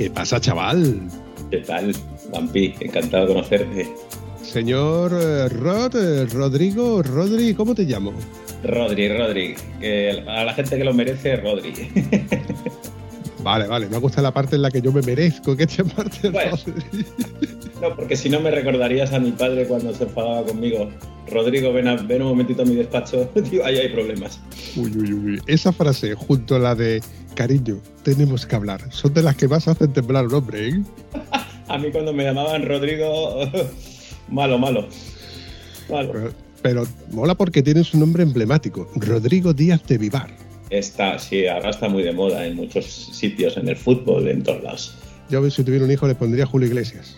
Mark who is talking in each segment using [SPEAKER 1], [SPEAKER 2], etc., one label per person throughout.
[SPEAKER 1] ¿Qué pasa, chaval?
[SPEAKER 2] ¿Qué tal, Vampi? Encantado de conocerte.
[SPEAKER 1] Señor eh, Rod, eh, Rodrigo, Rodri, ¿cómo te llamo?
[SPEAKER 2] Rodri, Rodri. Que a la gente que lo merece, Rodri.
[SPEAKER 1] Vale, vale, me gusta la parte en la que yo me merezco que te parte
[SPEAKER 2] Bueno.
[SPEAKER 1] Rodri.
[SPEAKER 2] No, porque si no me recordarías a mi padre cuando se enfadaba conmigo. Rodrigo, ven, a- ven un momentito a mi despacho. Tío, ahí hay problemas.
[SPEAKER 1] Uy, uy, uy. Esa frase, junto a la de cariño, tenemos que hablar, son de las que más hacen temblar un hombre, ¿eh?
[SPEAKER 2] A mí cuando me llamaban Rodrigo, malo, malo. Malo.
[SPEAKER 1] Pero, pero mola porque tienes un nombre emblemático, Rodrigo Díaz de Vivar.
[SPEAKER 2] Está, sí, ahora está muy de moda en muchos sitios, en el fútbol, en todos lados.
[SPEAKER 1] Yo si tuviera un hijo le pondría Julio Iglesias.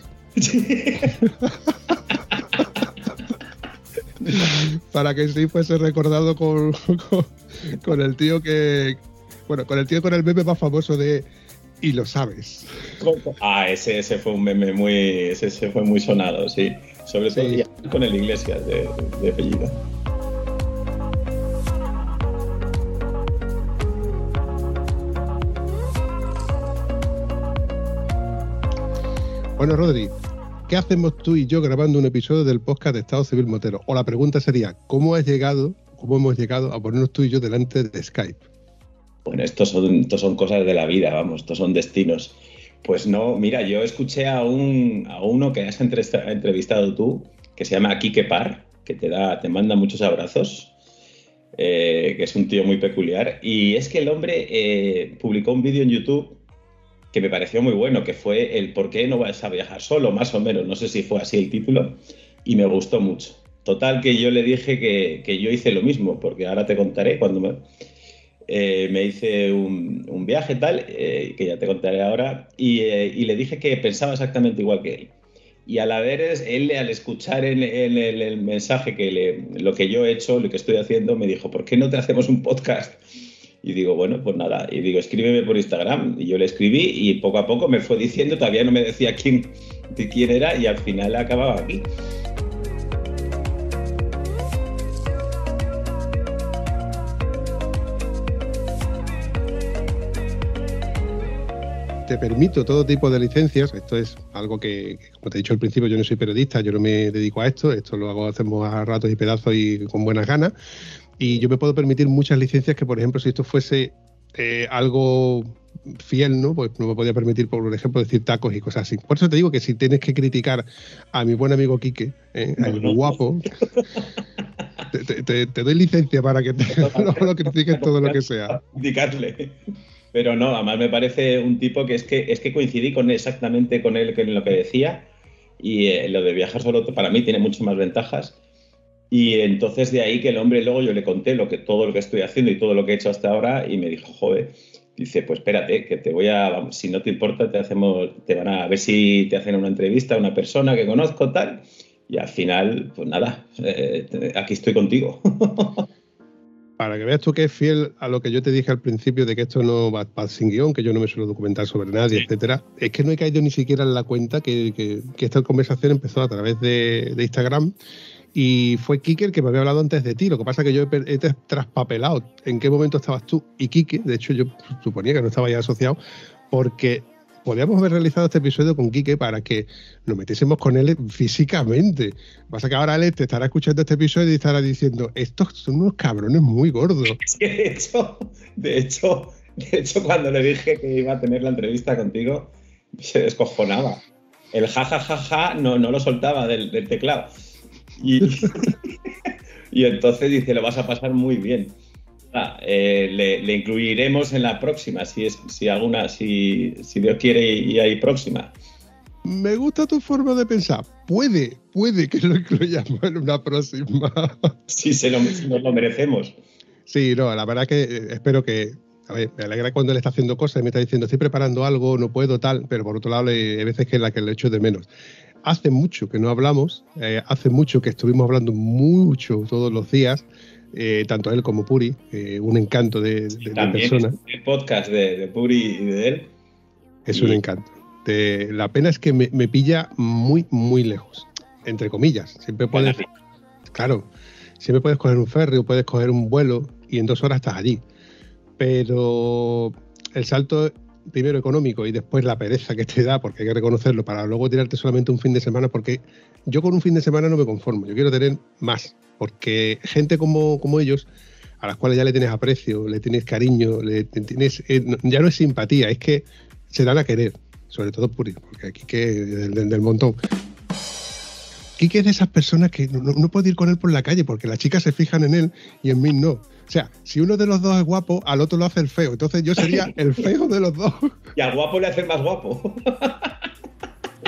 [SPEAKER 1] Para que sí fuese recordado con, con, con el tío que. Bueno, con el tío con el meme más famoso de. Y lo sabes.
[SPEAKER 2] Ah, ese, ese fue un meme muy. Ese, ese fue muy sonado, sí. Sobre todo
[SPEAKER 1] Sí.
[SPEAKER 2] con el Iglesias de, de apellido.
[SPEAKER 1] Bueno, Rodri, ¿qué hacemos tú y yo grabando un episodio del podcast de Estado Civil Motero? O la pregunta sería: ¿cómo has llegado, cómo hemos llegado a ponernos tú y yo delante de Skype?
[SPEAKER 2] Bueno, estos son, estos son cosas de la vida, vamos, estos son destinos. Pues no, mira, yo escuché a, un, a uno que has entrevista- entrevistado tú, que se llama Quique Par, que te, da, te manda muchos abrazos, eh, que es un tío muy peculiar. Y es que el hombre eh, publicó un vídeo en YouTube que me pareció muy bueno, que fue el por qué no vas a viajar solo, más o menos, no sé si fue así el título, y me gustó mucho. Total que yo le dije que, que yo hice lo mismo, porque ahora te contaré cuando me, eh, me hice un, un viaje tal, eh, que ya te contaré ahora, y, eh, y le dije que pensaba exactamente igual que él. Y al haber, él al escuchar en, en el, mensaje que le- lo que yo he hecho, lo que estoy haciendo, me dijo, ¿por qué no te hacemos un podcast? Y digo, bueno, pues nada, y digo, escríbeme por Instagram. Y yo le escribí y poco a poco me fue diciendo, todavía no me decía quién, de quién era y al final acababa aquí.
[SPEAKER 1] te permito todo tipo de licencias. Esto es algo que, como te he dicho al principio, yo no soy periodista, yo no me dedico a esto. Esto lo hago, hacemos a ratos y pedazos y con buenas ganas. Y yo me puedo permitir muchas licencias que, por ejemplo, si esto fuese eh, algo fiel, ¿no? Pues no me podía permitir, por ejemplo, decir tacos y cosas así. Por eso te digo que si tienes que criticar a mi buen amigo Quique, eh,
[SPEAKER 2] No,
[SPEAKER 1] el
[SPEAKER 2] no.
[SPEAKER 1] guapo, te, te- te- te doy licencia para que te, no lo critiques todo lo que sea.
[SPEAKER 2] indicarle. Pero no, además me parece un tipo que es que es que coincidí con exactamente con él en lo que decía y eh, lo de viajar solo para mí tiene muchas más ventajas y entonces de ahí que el hombre luego yo le conté lo que todo lo que estoy haciendo y todo lo que he hecho hasta ahora y me dijo joder dice pues espérate que te voy a vamos, si no te importa te hacemos te van a, a ver si te hacen una entrevista a una persona que conozco tal y al final pues nada eh, aquí estoy contigo
[SPEAKER 1] Para que veas tú que es fiel a lo que yo te dije al principio de que esto no va, va sin guion, que yo no me suelo documentar sobre nadie,
[SPEAKER 2] Sí.
[SPEAKER 1] etcétera, es que no he caído ni siquiera en la cuenta que, que- que esta conversación empezó a través de, de Instagram y fue Kike el que me había hablado antes de ti. Lo que pasa es que yo he, traspapelado en qué momento estabas tú y Kike. De hecho, yo suponía que no estaba ya asociado porque podíamos haber realizado este episodio con Quique para que nos metiésemos con él físicamente. Pasa que ahora él te estará escuchando este episodio y estará diciendo, estos son unos cabrones muy gordos.
[SPEAKER 2] De hecho, de hecho, de hecho, cuando le dije que iba a tener la entrevista contigo, se descojonaba. El ja ja ja ja no, no lo soltaba del teclado. Y, y entonces dice, lo vas a pasar muy bien. Ah, eh, le, le incluiremos en la próxima, si es, si alguna, si, si Dios quiere y hay próxima.
[SPEAKER 1] Me gusta tu forma de pensar. Puede, puede que lo incluyamos en una próxima.
[SPEAKER 2] Si, se lo, si nos lo merecemos.
[SPEAKER 1] Sí, no, la verdad que eh, espero que, a ver, me alegra cuando él está haciendo cosas y me está diciendo, estoy preparando algo, no puedo, tal, pero por otro lado, hay veces que es la que le echo de menos. Hace mucho que no hablamos, eh, hace mucho que estuvimos hablando mucho todos los días, eh, tanto él como Puri, eh, un encanto de, persona.
[SPEAKER 2] El podcast de, Puri y de él.
[SPEAKER 1] Es un encanto. la pena es que me, pilla muy, muy lejos, entre comillas. Siempre puedes, claro, siempre puedes coger un ferry o puedes coger un vuelo y en dos horas estás allí pero el salto primero económico y después la pereza que te da, porque hay que reconocerlo, para luego tirarte solamente un fin de semana, porque yo con un fin de semana no me conformo, yo quiero tener más, porque gente como, como ellos, a las cuales ya le tienes aprecio, le tienes cariño, le tienes, eh, ya no es simpatía, es que se dan a querer, sobre todo Puri, porque aquí que del, del montón. Quique es de esas personas que no, no, puede ir con él por la calle porque las chicas se fijan en él y en mí no. O sea, si uno de los dos es guapo, al otro lo hace el feo. Entonces yo sería el feo de los dos.
[SPEAKER 2] Y al guapo le hace más guapo.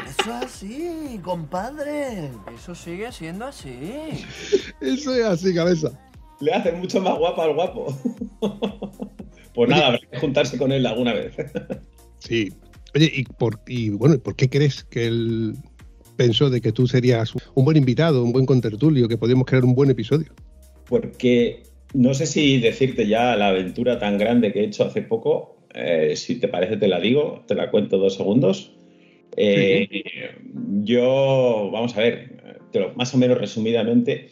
[SPEAKER 3] Eso es así, compadre. Eso sigue siendo así.
[SPEAKER 1] Eso es así, cabeza.
[SPEAKER 2] Le hace mucho más guapo al guapo. Pues nada, habrá que juntarse con él alguna vez.
[SPEAKER 1] Sí. Oye, ¿y, por, y bueno, ¿por qué crees que él pensó de que tú serías un buen invitado, un buen contertulio, que podíamos crear un buen episodio?
[SPEAKER 2] Porque no sé si decirte ya la aventura tan grande que he hecho hace poco. Eh, si te parece, te la digo, te la cuento dos segundos. Eh, yo, vamos a ver, más o menos resumidamente,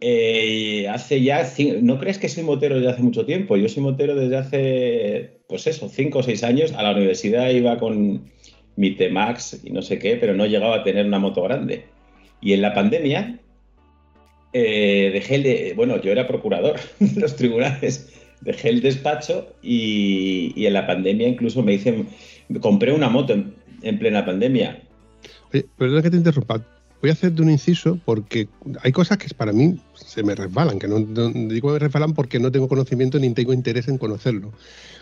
[SPEAKER 2] eh, hace ya, no crees que soy motero desde hace mucho tiempo, yo soy motero desde hace, pues eso, cinco o seis años, a la universidad iba con mi T-Max y no sé qué, pero no llegaba a tener una moto grande. Y en la pandemia, eh, dejé el de, bueno, yo era procurador de los tribunales, dejé el despacho y, en la pandemia incluso me hice, compré una moto en, plena pandemia.
[SPEAKER 1] Oye, perdona que te interrumpa, voy a hacerte un inciso porque hay cosas que para mí se me resbalan, que no, no digo me resbalan porque no tengo conocimiento ni tengo interés en conocerlo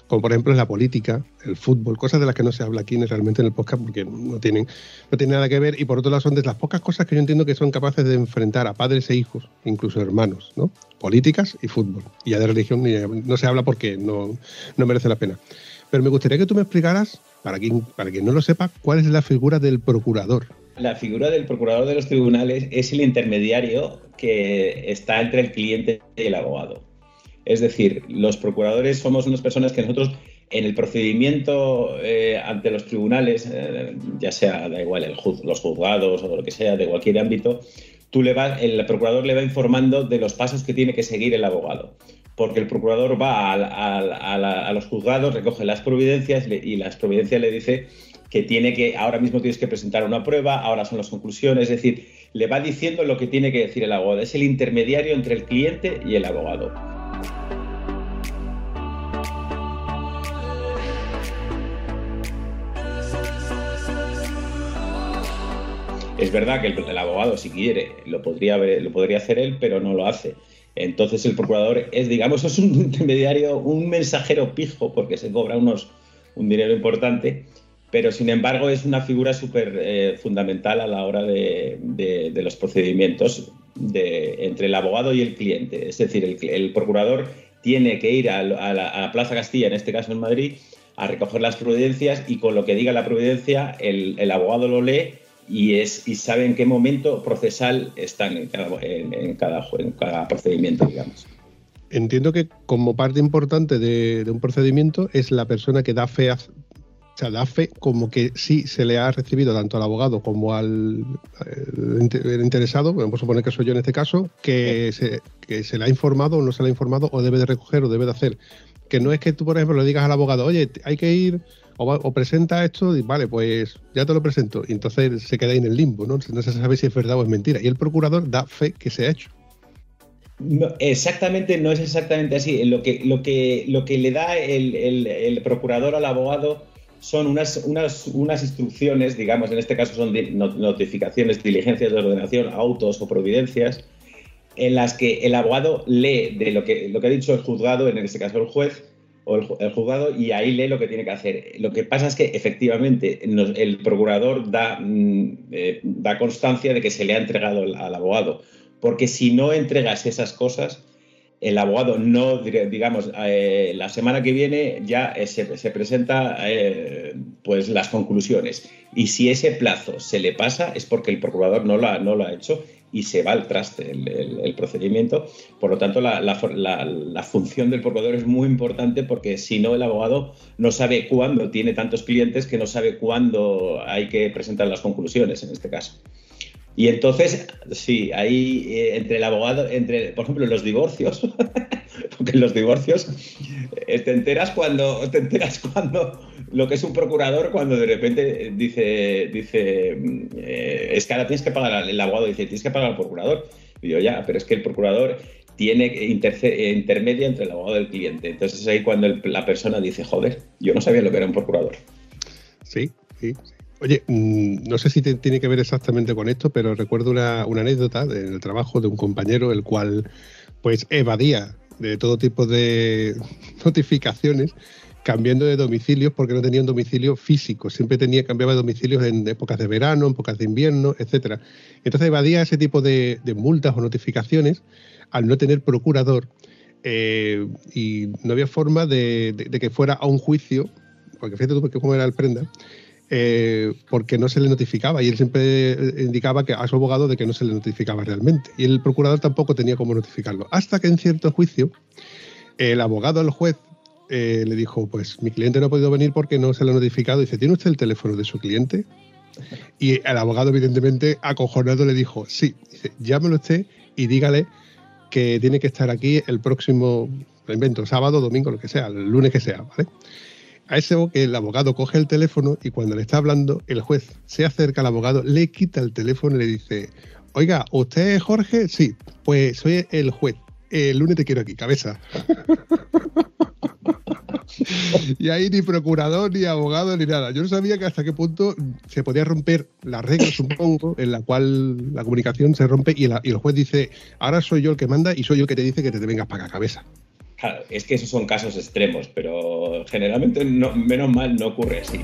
[SPEAKER 1] como por ejemplo la política, el fútbol, cosas de las que no se habla aquí realmente en el podcast porque no tienen, no tienen nada que ver y por otro lado son de las pocas cosas que yo entiendo que son capaces de enfrentar a padres e hijos, incluso hermanos, ¿no? Políticas y fútbol. Y ya de religión no se habla porque no, no merece la pena. Pero me gustaría que tú me explicaras, para quien, para quien no lo sepa, cuál es la figura del procurador.
[SPEAKER 2] La figura del procurador de los tribunales es el intermediario que está entre el cliente y el abogado. Es decir, los procuradores somos unas personas que nosotros en el procedimiento eh, ante los tribunales, eh, ya sea, da igual, el los juzgados o lo que sea, de cualquier ámbito, tú le vas, el procurador le va informando de los pasos que tiene que seguir el abogado. Porque el procurador va a, los juzgados, recoge las providencias y las providencias le dice que tiene que, ahora mismo tienes que presentar una prueba, ahora son las conclusiones, es decir, le va diciendo lo que tiene que decir el abogado. Es el intermediario entre el cliente y el abogado. Verdad que el, abogado, si quiere, lo podría, lo podría hacer él, pero no lo hace. Entonces el procurador es, digamos, es un intermediario, un mensajero pijo, porque se cobra unos, un dinero importante, pero sin embargo es una figura súper eh, fundamental a la hora de, los procedimientos entre el abogado y el cliente. Es decir, el, procurador tiene que ir a, la, Plaza Castilla, en este caso en Madrid, a recoger las providencias y con lo que diga la providencia el abogado lo lee y, es, y sabe en qué momento procesal están en cada, en, cada, en cada procedimiento, digamos.
[SPEAKER 1] Entiendo que como parte importante de, un procedimiento es la persona que da fe, o sea, da fe como que sí se le ha recibido tanto al abogado como al interesado, vamos a suponer que soy yo en este caso, que, se, que se le ha informado o no se le ha informado o debe de recoger o debe de hacer. Que no es que tú, por ejemplo, le digas al abogado, oye, hay que ir o, presenta esto y vale, pues ya te lo presento. Y entonces se queda ahí en el limbo, ¿no? No se sabe si es verdad o es mentira. Y el procurador da fe que se ha hecho.
[SPEAKER 2] exactamente, no es exactamente así. Lo que, lo que, lo que le da el, procurador al abogado son unas, unas, unas, instrucciones, digamos, en este caso son notificaciones, diligencias de ordenación, autos o providencias, en las que el abogado lee de lo que, lo que ha dicho el juzgado, en este caso el juez, o el, juzgado y ahí lee lo que tiene que hacer. Lo que pasa es que efectivamente el procurador da, mm, eh, da constancia de que se le ha entregado al, abogado, porque si no entregas esas cosas, el abogado no, digamos, eh, la semana que viene ya eh, se, se, presenta eh, pues las conclusiones. Y si ese plazo se le pasa es porque el procurador no lo ha, no lo ha hecho y se va al traste el, procedimiento. Por lo tanto, la, la, función del procurador es muy importante porque si no, el abogado no sabe cuándo tiene tantos clientes que no sabe cuándo hay que presentar las conclusiones en este caso. Y entonces, sí, ahí eh, entre el abogado, entre, por ejemplo, los divorcios, porque en los divorcios eh, te enteras cuando, te enteras cuando lo que es un procurador, cuando de repente dice, dice, eh, es que ahora tienes que pagar, el abogado dice, tienes que pagar al procurador. Y yo, ya, pero es que el procurador tiene intermedia entre el abogado y el cliente. Entonces es ahí cuando la persona dice, joder, yo no sabía lo que era un procurador.
[SPEAKER 1] Sí, sí. Oye, mm, no sé si tiene que ver exactamente con esto, pero recuerdo una, anécdota del trabajo de un compañero, el cual pues evadía de todo tipo de notificaciones cambiando de domicilios porque no tenía un domicilio físico, siempre tenía cambiaba de domicilios en épocas de verano, en épocas de invierno, etcétera. Entonces evadía ese tipo de, multas o notificaciones al no tener procurador eh, y no había forma de, que fuera a un juicio, porque fíjate tú cómo era el prenda, eh, porque no se le notificaba y él siempre indicaba que a su abogado de que no se le notificaba realmente. Y el procurador tampoco tenía cómo notificarlo. Hasta que en cierto juicio el abogado al juez eh, le dijo pues mi cliente no ha podido venir porque no se le ha notificado dice tiene usted el teléfono de su cliente y el abogado evidentemente acojonado le dijo sí llámelo usted y dígale que tiene que estar aquí el próximo invento sábado domingo lo que sea el lunes que sea vale a ese el abogado coge el teléfono y cuando le está hablando, el juez se acerca al abogado, le quita el teléfono y le dice, oiga, ¿usted es Jorge? Sí, pues soy el juez. El lunes te quiero aquí, cabeza. y ahí ni procurador, ni abogado, ni nada. Yo no sabía que hasta qué punto se podía romper la regla, supongo, en la cual la comunicación se rompe y, y el juez dice, ahora soy yo el que manda y soy yo el que te dice que te, te vengas para acá, cabeza
[SPEAKER 2] es que esos son casos extremos, pero generalmente menos mal no ocurre así.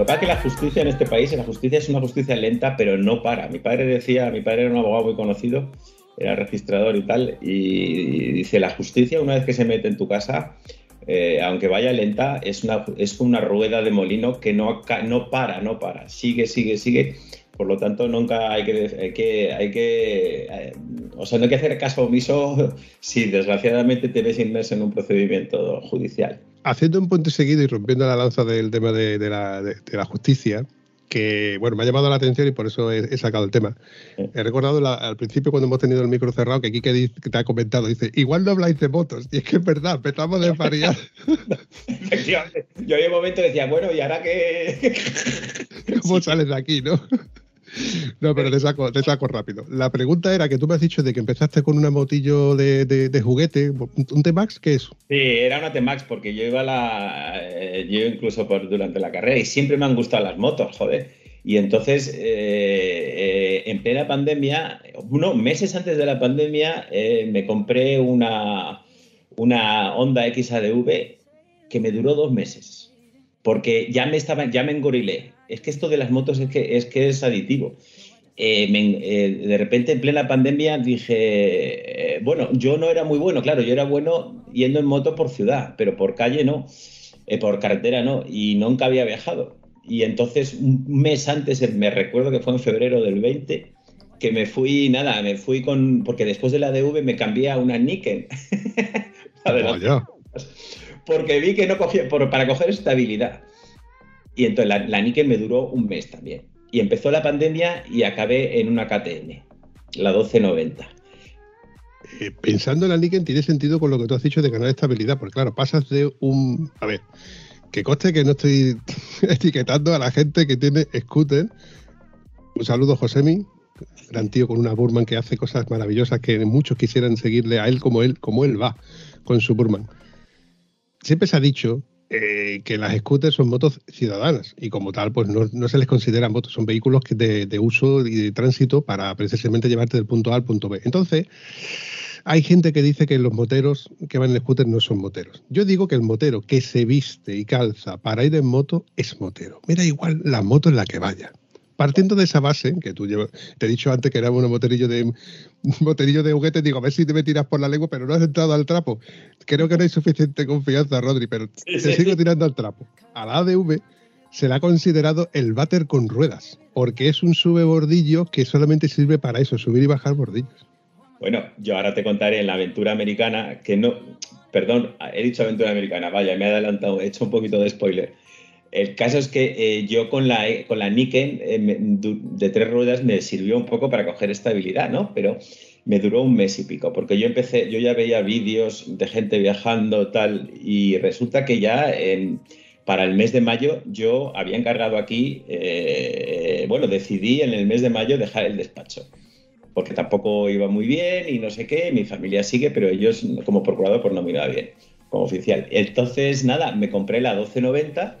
[SPEAKER 2] Lo que pasa es que la justicia en este país, la justicia es una justicia lenta, pero no para. Mi padre decía, mi padre era un abogado muy conocido, era registrador y tal, y dice, la justicia una vez que se mete en tu casa, eh, aunque vaya lenta, es una, es una rueda de molino que no, no para, no para, sigue, sigue, sigue. Por lo tanto, nunca hay que, hay que, hay que eh, o sea, no hay que hacer caso omiso si desgraciadamente te ves inmerso en un procedimiento judicial.
[SPEAKER 1] Haciendo un puente seguido y rompiendo la lanza del tema de, la, de la justicia, que bueno, me ha llamado la atención y por eso he, sacado el tema. He recordado al principio cuando hemos tenido el micro cerrado que aquí que te ha comentado, dice, igual no habláis de motos. Y es que es verdad, empezamos de variar.
[SPEAKER 2] Efectivamente. Yo en un momento decía, bueno, ¿y ahora qué?
[SPEAKER 1] ¿Cómo sales de aquí, no? No, pero te saco, te saco rápido. La pregunta era que tú me has dicho de que empezaste con una motillo de, juguete, ¿un T-Max? ¿Qué es?
[SPEAKER 2] Sí, era una T-Max porque yo iba a la. Eh, yo incluso por, durante la carrera y siempre me han gustado las motos, joder. Y entonces, eh, eh, en plena pandemia, unos meses antes de la pandemia, me compré una, una Honda XADV que me duró dos meses. Porque ya me estaba, ya me engorilé es que esto de las motos es que es, que es aditivo. Eh, eh, de repente en plena pandemia dije, eh, bueno, yo no era muy bueno, claro, yo era bueno yendo en moto por ciudad, pero por calle no, por carretera no, y nunca había viajado. Y entonces un mes antes, me recuerdo que fue en febrero del 20, que me fui, nada, me fui con, porque después de la DV me cambié a una Niken. porque vi que no cogía, para coger estabilidad. Y entonces la, la me duró un mes también. Y empezó la pandemia y acabé en una KTM, la 1290.
[SPEAKER 1] Eh, pensando en la Nikon tiene sentido con lo que tú has dicho de ganar estabilidad, porque claro, pasas de un... A ver, que coste que no estoy etiquetando a la gente que tiene scooter. Un saludo, Josemi, gran tío con una Burman que hace cosas maravillosas que muchos quisieran seguirle a él como él, como él va con su Burman. Siempre se ha dicho eh, que las scooters son motos ciudadanas y como tal pues no, se les consideran motos, son vehículos de, de, uso y de tránsito para precisamente llevarte del punto A al punto B. Entonces, Hay gente que dice que los moteros que van en scooter no son moteros. Yo digo que el motero que se viste y calza para ir en moto es motero. Mira igual la moto en la que vaya. Partiendo de esa base, que tú llevas, te he dicho antes que era un moterillo de de juguete, digo, a ver si te me tiras por la lengua, pero no has entrado al trapo. Creo que no hay suficiente confianza, Rodri, pero te sigo tirando al trapo. A la ADV se le ha considerado el váter con ruedas, porque es un sube bordillo que solamente sirve para eso, subir y bajar bordillos.
[SPEAKER 2] Bueno, yo ahora te contaré en la aventura americana que no, perdón, he dicho aventura americana, vaya, me he adelantado, he hecho un poquito de spoiler. El caso es que eh, yo con la, con la Niken eh, de tres ruedas me sirvió un poco para coger estabilidad, ¿no? Pero me duró un mes y pico, porque yo empecé, yo ya veía vídeos de gente viajando tal, y resulta que ya para el mes de mayo yo había encargado aquí, eh, bueno, decidí en el mes de mayo dejar el despacho, porque tampoco iba muy bien y no sé qué, mi familia sigue, pero ellos como procurador pues no me iba bien, como oficial. Entonces, nada, me compré la 1290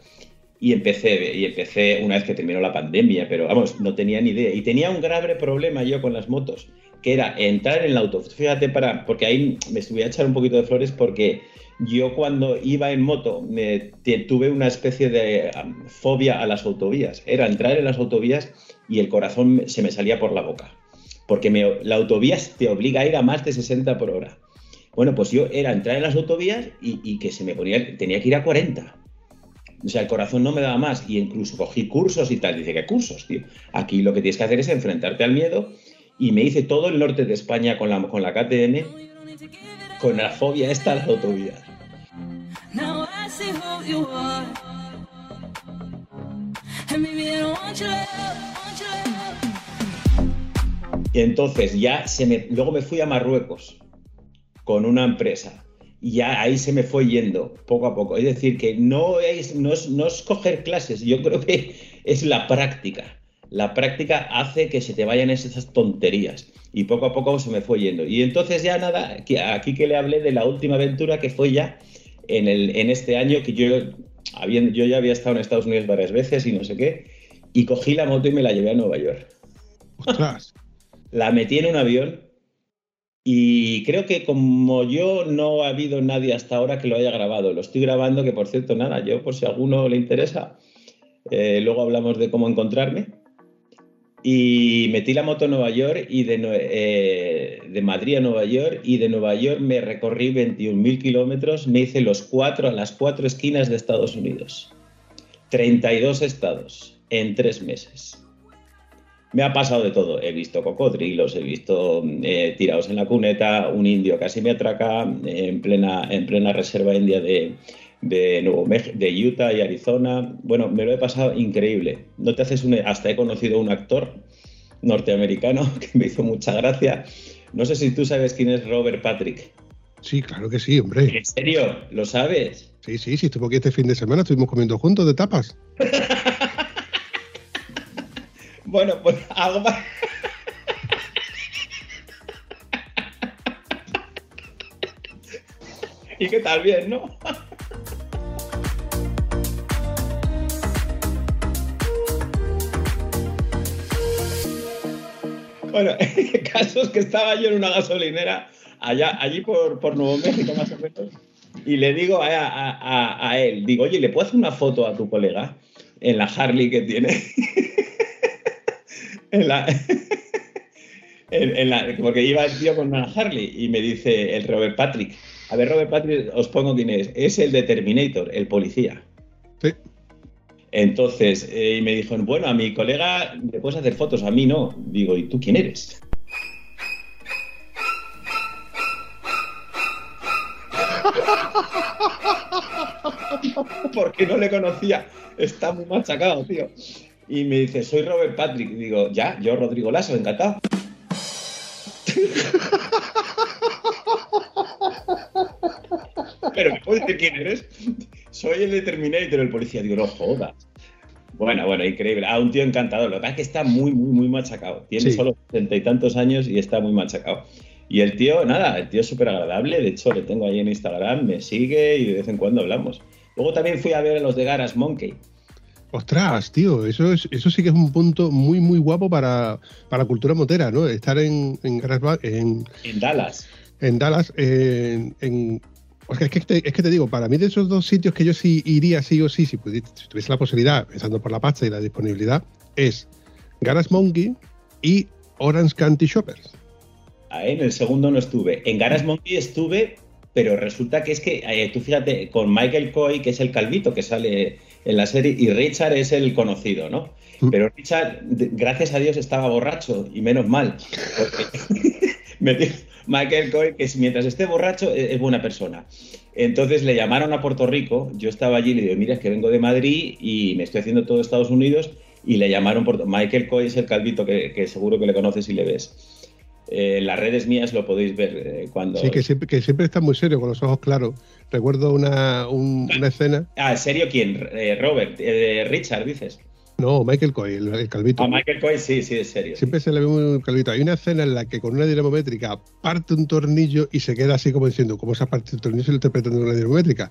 [SPEAKER 2] y empecé, y empecé una vez que terminó la pandemia, pero vamos, no tenía ni idea. Y tenía un grave problema yo con las motos, que era entrar en el auto. Fíjate, para, porque ahí me estuve a echar un poquito de flores porque yo cuando iba en moto me, tuve una especie de fobia a las autovías. Era entrar en las autovías y el corazón se me salía por la boca. Porque me, la autovía te obliga a ir a más de 60 por hora. Bueno, pues yo era entrar en las autovías y, y que se me ponía, tenía que ir a 40 o sea, el corazón no me daba más y incluso cogí cursos y tal. Dice, ¿qué cursos, tío? Aquí lo que tienes que hacer es enfrentarte al miedo y me hice todo el norte de España con la, con la KTM, con la fobia esta a las autovías. Y entonces ya se me, luego me fui a Marruecos con una empresa y ya ahí se me fue yendo poco a poco. Es decir, que no es, no es, coger clases, yo creo que es la práctica. La práctica hace que se te vayan esas tonterías y poco a poco se me fue yendo. Y entonces ya nada, aquí que le hablé de la última aventura que fue ya en, el, en este año que yo, yo ya había estado en Estados Unidos varias veces y no sé qué, y cogí la moto y me la llevé a Nueva York. La metí en un avión y creo que como yo no ha habido nadie hasta ahora que lo haya grabado. Lo estoy grabando, que por cierto, nada, yo por si a alguno le interesa, eh, luego hablamos de cómo encontrarme. Y metí la moto a Nueva York y de, eh, de Madrid a Nueva York y de Nueva York me recorrí 21.000 kilómetros, me hice los cuatro a las cuatro esquinas de Estados Unidos. 32 estados en tres meses me ha pasado de todo. He visto cocodrilos, he visto eh, tirados en la cuneta, un indio casi me atraca en plena, en plena reserva india de, de, Nuevo de Utah y Arizona. Bueno, me lo he pasado increíble. No te haces un, hasta he conocido a un actor norteamericano que me hizo mucha gracia. No sé si tú sabes quién es Robert Patrick.
[SPEAKER 1] Sí, claro que sí, hombre.
[SPEAKER 2] ¿En serio? ¿Lo sabes?
[SPEAKER 1] Sí, sí, sí, estuvo aquí este fin de semana, estuvimos comiendo juntos de tapas.
[SPEAKER 2] Bueno, pues algo más. ¿Y qué tal? Bien, ¿no? Bueno, el caso es que estaba yo en una gasolinera allá, allí por, por Nuevo México más o menos, y le digo a, a, a, él, digo, oye, ¿le puedo hacer una foto a tu colega en la Harley que tiene? en la, en, la, porque iba el tío con una Harley y me dice el Robert Patrick. A ver, Robert Patrick, os pongo quién es. Es el de Terminator, el policía.
[SPEAKER 1] Sí.
[SPEAKER 2] Entonces, eh, y me dijo, bueno, a mi colega le puedes hacer fotos, a mí no. Digo, ¿y tú quién eres? Porque no le conocía. Está muy machacado, tío. Y me dice, soy Robert Patrick. Y digo, ya, yo Rodrigo Lasso, encantado. Pero ¿me puedes decir quién eres? Soy el de Terminator, el policía. Digo, no jodas. Bueno, bueno, increíble. Ah, un tío encantador. Lo que pasa es que está muy, muy, muy machacado. Tiene solo setenta y tantos años y está muy machacado. Y el tío, nada, el tío es súper agradable. De hecho, le tengo ahí en Instagram, me sigue y de vez en cuando hablamos. Luego también fui a ver a los de Garas Monkey.
[SPEAKER 1] Ostras, tío, eso, es, eso sí que es un punto muy, muy guapo para, la cultura motera, ¿no? Estar en, en,
[SPEAKER 2] en, Dallas.
[SPEAKER 1] en Dallas, en, es, que te, es, que te, digo, para mí de esos dos sitios que yo sí iría sí o sí, si, tuviese la posibilidad, pensando por la pasta y la disponibilidad, es Garage Monkey y Orange County Shoppers.
[SPEAKER 2] En el segundo no estuve. En Garage Monkey estuve, pero resulta que es que, eh, tú fíjate, con Michael Coy, que es el calvito que sale en la serie, y Richard es el conocido, ¿no? Mm. Pero Richard, gracias a Dios, estaba borracho, y menos mal, porque me dijo Michael Coy que mientras esté borracho e-, es buena persona. Entonces le llamaron a Puerto Rico, yo estaba allí y le digo, mira, es que vengo de Madrid y me estoy haciendo todo Estados Unidos, y le llamaron por... Michael Coy es el calvito que, seguro que le conoces y le ves. Eh, en las redes mías lo podéis ver eh, cuando...
[SPEAKER 1] Sí, que siempre, que siempre está muy serio, con los ojos claros. Recuerdo una, una escena...
[SPEAKER 2] Ah, ¿en serio quién? Eh, Robert, Richard, dices.
[SPEAKER 1] No, Michael Coy, el, calvito.
[SPEAKER 2] Ah, Michael Coy, sí, sí, es serio.
[SPEAKER 1] Siempre se le ve un calvito. Hay una escena en la que con una dinamométrica parte un tornillo y se queda así como diciendo, ¿cómo esa parte del tornillo se lo interpreta en una dinamométrica?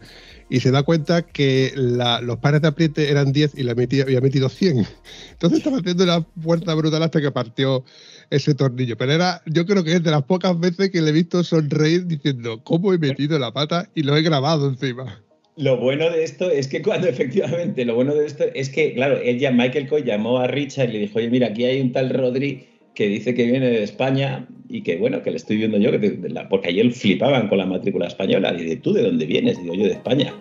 [SPEAKER 1] Y se da cuenta que los pares de apriete eran 10 y le había metido 100. Entonces estaba haciendo una fuerza brutal hasta que partió ese tornillo. Pero era, yo creo que es de las pocas veces que le he visto sonreír diciendo, ¿cómo he metido la pata? Y lo he grabado encima.
[SPEAKER 2] Lo bueno de esto es que cuando efectivamente, lo bueno de esto es que, claro, él ya, Michael Coy llamó a Richard y le dijo, oye, mira, aquí hay un tal Rodri que dice que viene de España y que, bueno, que le estoy viendo yo, que porque ayer flipaban con la matrícula española. Y de ¿tú de dónde vienes? Digo, yo de España.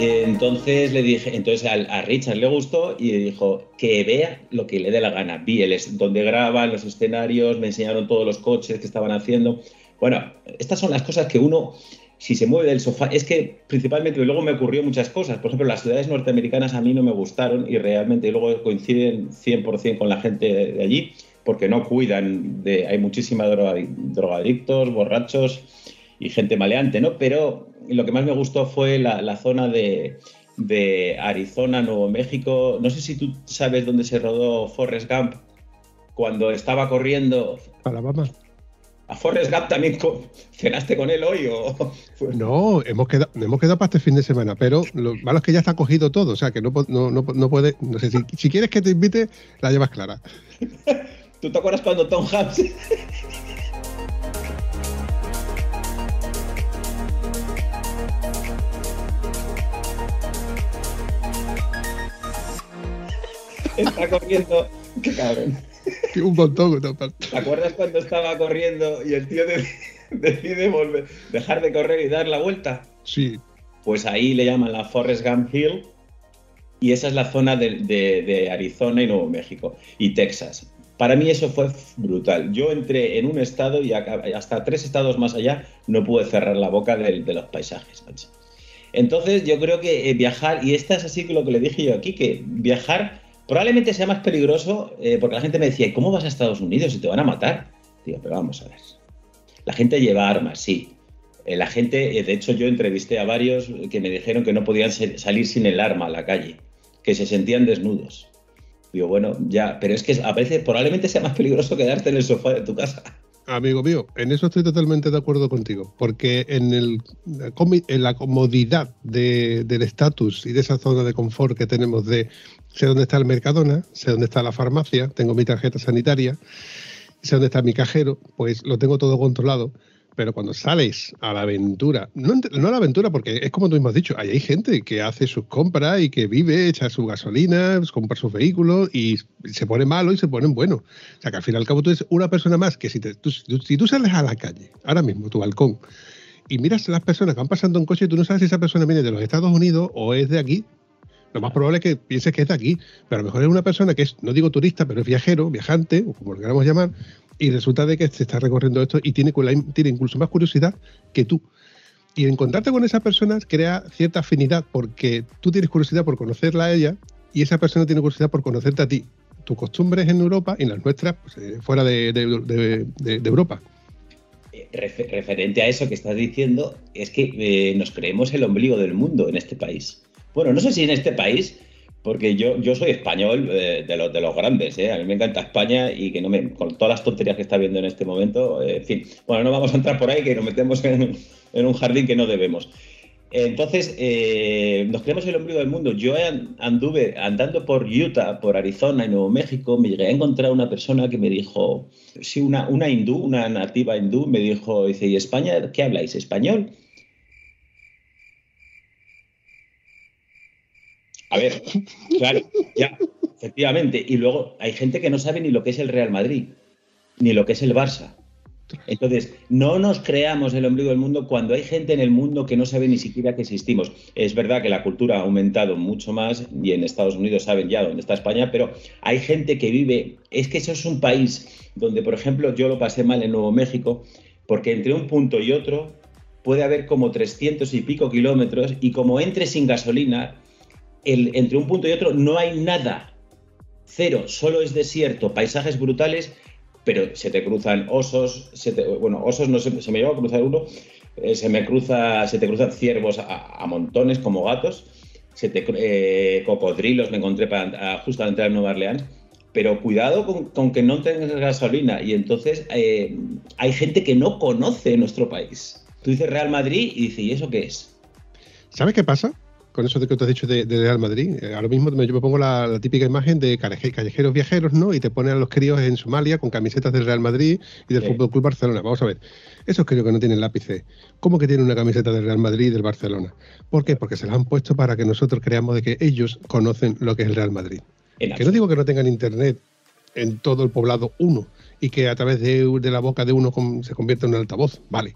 [SPEAKER 2] Entonces le dije, entonces a, Richard le gustó y le dijo que vea lo que le dé la gana. Vi el, donde graban los escenarios, me enseñaron todos los coches que estaban haciendo. Bueno, estas son las cosas que uno, si se mueve del sofá, es que principalmente luego me ocurrió muchas cosas. Por ejemplo, las ciudades norteamericanas a mí no me gustaron y realmente luego coinciden 100% con la gente de allí porque no cuidan de, hay muchísima drogadictos, borrachos y gente maleante, ¿no? Pero lo que más me gustó fue la, zona de, Arizona, Nuevo México. No sé si tú sabes dónde se rodó Forrest Gump cuando estaba corriendo.
[SPEAKER 1] Alabama.
[SPEAKER 2] ¿A Forrest Gump también cenaste con él hoy? O...
[SPEAKER 1] No, hemos quedado, hemos quedado para este fin de semana, pero lo malo es que ya está cogido todo, o sea que no, no, no, puede. No sé, si, si quieres que te invite, la llevas clara.
[SPEAKER 2] ¿Tú te acuerdas cuando Tom Hanks está corriendo. Qué cabrón.
[SPEAKER 1] Un montón,
[SPEAKER 2] ¿Te acuerdas cuando estaba corriendo y el tío decide volver, dejar de correr y dar la vuelta?
[SPEAKER 1] Sí.
[SPEAKER 2] Pues ahí le llaman la Forest Gump Hill y esa es la zona de, Arizona y Nuevo México y Texas. Para mí eso fue brutal. Yo entré en un estado y hasta tres estados más allá no pude cerrar la boca de, los paisajes. Entonces yo creo que eh, viajar, y esta es así que lo que le dije yo aquí, que viajar Probablemente sea más peligroso eh, porque la gente me decía, ¿cómo vas a Estados Unidos y te van a matar? Digo, pero vamos a ver. La gente lleva armas, sí. Eh, la gente, eh, de hecho yo entrevisté a varios que me dijeron que no podían salir sin el arma a la calle, que se sentían desnudos. Digo, bueno, ya, pero es que a veces probablemente sea más peligroso quedarte en el sofá de tu casa.
[SPEAKER 1] Amigo mío, en eso estoy totalmente de acuerdo contigo, porque en, el, en la comodidad del estatus y de esa zona de confort que tenemos de sé dónde está el Mercadona, sé dónde está la farmacia, tengo mi tarjeta sanitaria, sé dónde está mi cajero, pues lo tengo todo controlado. Pero cuando sales a la aventura, no, a la aventura, porque es como tú mismo has dicho, hay gente que hace sus compras y que vive, echa su gasolina, compra sus vehículos y se pone malo y se ponen bueno. O sea que al final y al cabo tú eres una persona más que si, tú, si tú sales a la calle, ahora mismo, tu balcón, y miras a las personas que van pasando en coche y tú no sabes si esa persona viene de los Estados Unidos o es de aquí, lo más probable es que pienses que es de aquí, pero a lo mejor es una persona que es, no digo turista, pero es viajero, viajante, o como lo queramos llamar, y resulta de que se está recorriendo esto y tiene, tiene incluso más curiosidad que tú. Y encontrarte con esa persona crea cierta afinidad, porque tú tienes curiosidad por conocerla a ella y esa persona tiene curiosidad por conocerte a ti. Tus costumbres en Europa y las nuestras pues, eh, fuera de, Europa
[SPEAKER 2] eh, referente a eso que estás diciendo, es que eh, nos creemos el ombligo del mundo en este país. Bueno, no sé si en este país, porque yo, yo soy español eh, de, los, de los grandes, ¿eh? a mí me encanta España y que no con todas las tonterías que está viendo en este momento, eh, en fin, bueno, no vamos a entrar por ahí, que nos metemos en, un jardín que no debemos. Entonces, eh, nos creemos el ombligo del mundo. Yo anduve andando por Utah, por Arizona y Nuevo México, me llegué a encontrar una persona que me dijo, sí, una, una hindú, una nativa hindú, me dijo, dice, ¿y España qué habláis? ¿Español? A ver, claro, ya, efectivamente. Y luego hay gente que no sabe ni lo que es el Real Madrid, ni lo que es el Barça. Entonces, no nos creamos el ombligo del mundo cuando hay gente en el mundo que no sabe ni siquiera que existimos. Es verdad que la cultura ha aumentado mucho más y en Estados Unidos saben ya dónde está España, pero hay gente que vive, es que eso es un país donde, por ejemplo, yo lo pasé mal en Nuevo México, porque entre un punto y otro puede haber como 300 y pico kilómetros y como entre sin gasolina, entre un punto y otro no hay nada. Cero, solo es desierto, paisajes brutales pero se te cruzan osos, bueno, osos no se, me lleva a cruzar uno, eh, se me cruza, se te cruzan ciervos a, montones como gatos, se te, eh, cocodrilos me encontré para, justo al entrar en Nueva Orleans, pero cuidado con, que no tengas gasolina y entonces eh, hay gente que no conoce nuestro país. Tú dices Real Madrid y dices, ¿y eso qué es?
[SPEAKER 1] ¿Sabes qué pasa? Con eso de que te has dicho de, Real Madrid. Eh, ahora mismo yo me pongo la, típica imagen de callejeros viajeros, ¿no? Y te ponen a los críos en Somalia con camisetas del Real Madrid y del Fútbol Club Barcelona. Vamos a ver. Esos críos que no tienen lápices, ¿cómo que tienen una camiseta del Real Madrid y del Barcelona? ¿Por qué? Porque se las han puesto para que nosotros creamos de que ellos conocen lo que es el Real Madrid. Que no digo que no tengan internet en todo el poblado uno y que a través de, la boca de uno se convierta en un altavoz, vale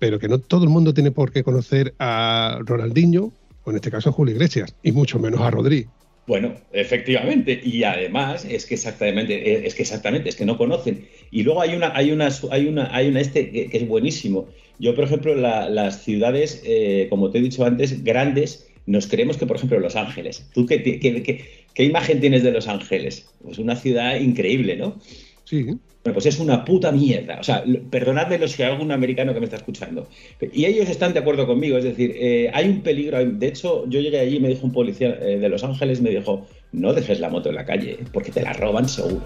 [SPEAKER 1] pero que no todo el mundo tiene por qué conocer a Ronaldinho en este caso a Julio Iglesias, y mucho menos a Rodri.
[SPEAKER 2] Bueno, efectivamente, y además es que exactamente, eh, es que exactamente, es que no conocen. Y luego hay una, hay una, hay una, hay una este que, es buenísimo. Yo, por ejemplo, las ciudades, eh, como te he dicho antes, grandes, nos creemos que, por ejemplo, Los Ángeles. ¿Tú qué, qué, qué imagen tienes de Los Ángeles? Pues una ciudad increíble, ¿no? Bueno, pues es una puta mierda. O sea, perdonadme si hay algún americano que me está escuchando. Y ellos están de acuerdo conmigo. Es decir, eh, hay un peligro. De hecho, yo llegué allí y me dijo un policía eh, de Los Ángeles, me dijo, no dejes la moto en la calle, porque te la roban seguro.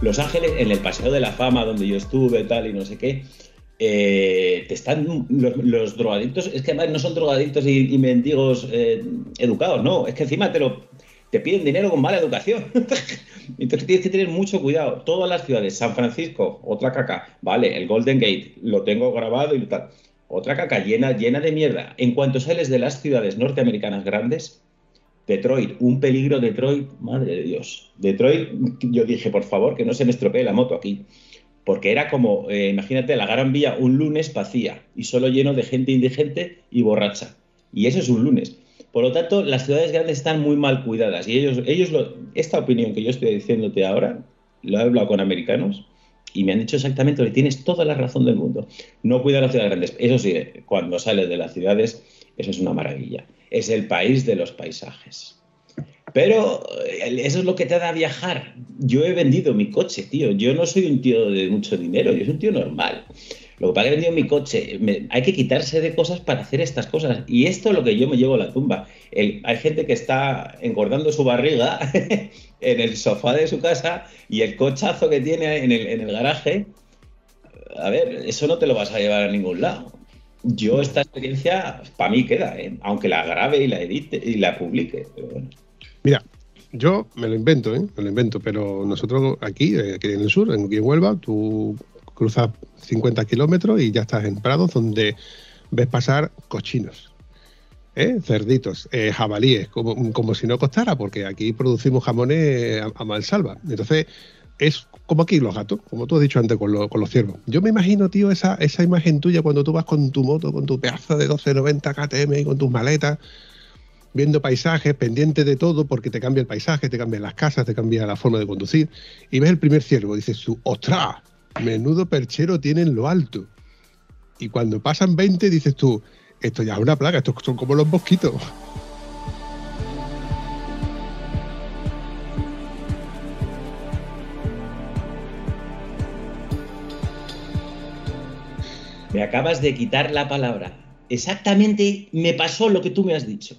[SPEAKER 2] Los Ángeles, en el Paseo de la Fama, donde yo estuve, tal, y no sé qué, eh, te están los, drogadictos, es que no son drogadictos y, mendigos eh, educados, no, es que encima te lo te piden dinero con mala educación. Entonces tienes que tener mucho cuidado. Todas las ciudades, San Francisco, otra caca, vale, el Golden Gate, lo tengo grabado y tal. Otra caca llena, llena de mierda. En cuanto sales de las ciudades norteamericanas grandes, Detroit, un peligro Detroit, madre de Dios. Detroit, yo dije, por favor, que no se me estropee la moto aquí porque era como, eh, imagínate, la Gran Vía un lunes vacía y solo lleno de gente indigente y borracha. Y eso es un lunes. Por lo tanto, las ciudades grandes están muy mal cuidadas y ellos, ellos esta opinión que yo estoy diciéndote ahora, lo he hablado con americanos y me han dicho exactamente que tienes toda la razón del mundo. No cuidan las ciudades grandes. Eso sí, cuando sales de las ciudades, eso es una maravilla. Es el país de los paisajes. Pero eso es lo que te da viajar. Yo he vendido mi coche, tío. Yo no soy un tío de mucho dinero, yo soy un tío normal. Lo que pasa que he vendido mi coche. hay que quitarse de cosas para hacer estas cosas. Y esto es lo que yo me llevo a la tumba. hay gente que está engordando su barriga en el sofá de su casa y el cochazo que tiene en el, en el garaje. A ver, eso no te lo vas a llevar a ningún lado. Yo esta experiencia para mí queda, ¿eh? aunque la grabe y la edite y la publique. Pero bueno.
[SPEAKER 1] Yo me lo invento, ¿eh? Me lo invento, pero nosotros aquí, eh, aquí en el sur, en, Huelva, tú cruzas 50 kilómetros y ya estás en prados donde ves pasar cochinos, ¿eh? cerditos, eh, jabalíes, como, como, si no costara, porque aquí producimos jamones a, mansalva. Entonces, es como aquí los gatos, como tú has dicho antes con, con los ciervos. Yo me imagino, tío, esa, esa imagen tuya cuando tú vas con tu moto, con tu pedazo de 1290 KTM y con tus maletas viendo paisajes, pendiente de todo, porque te cambia el paisaje, te cambian las casas, te cambia la forma de conducir, y ves el primer ciervo, dices tú, ¡ostras! Menudo perchero tiene en lo alto. Y cuando pasan 20, dices tú, esto ya es una plaga, estos son como los mosquitos.
[SPEAKER 2] Me acabas de quitar la palabra. Exactamente me pasó lo que tú me has dicho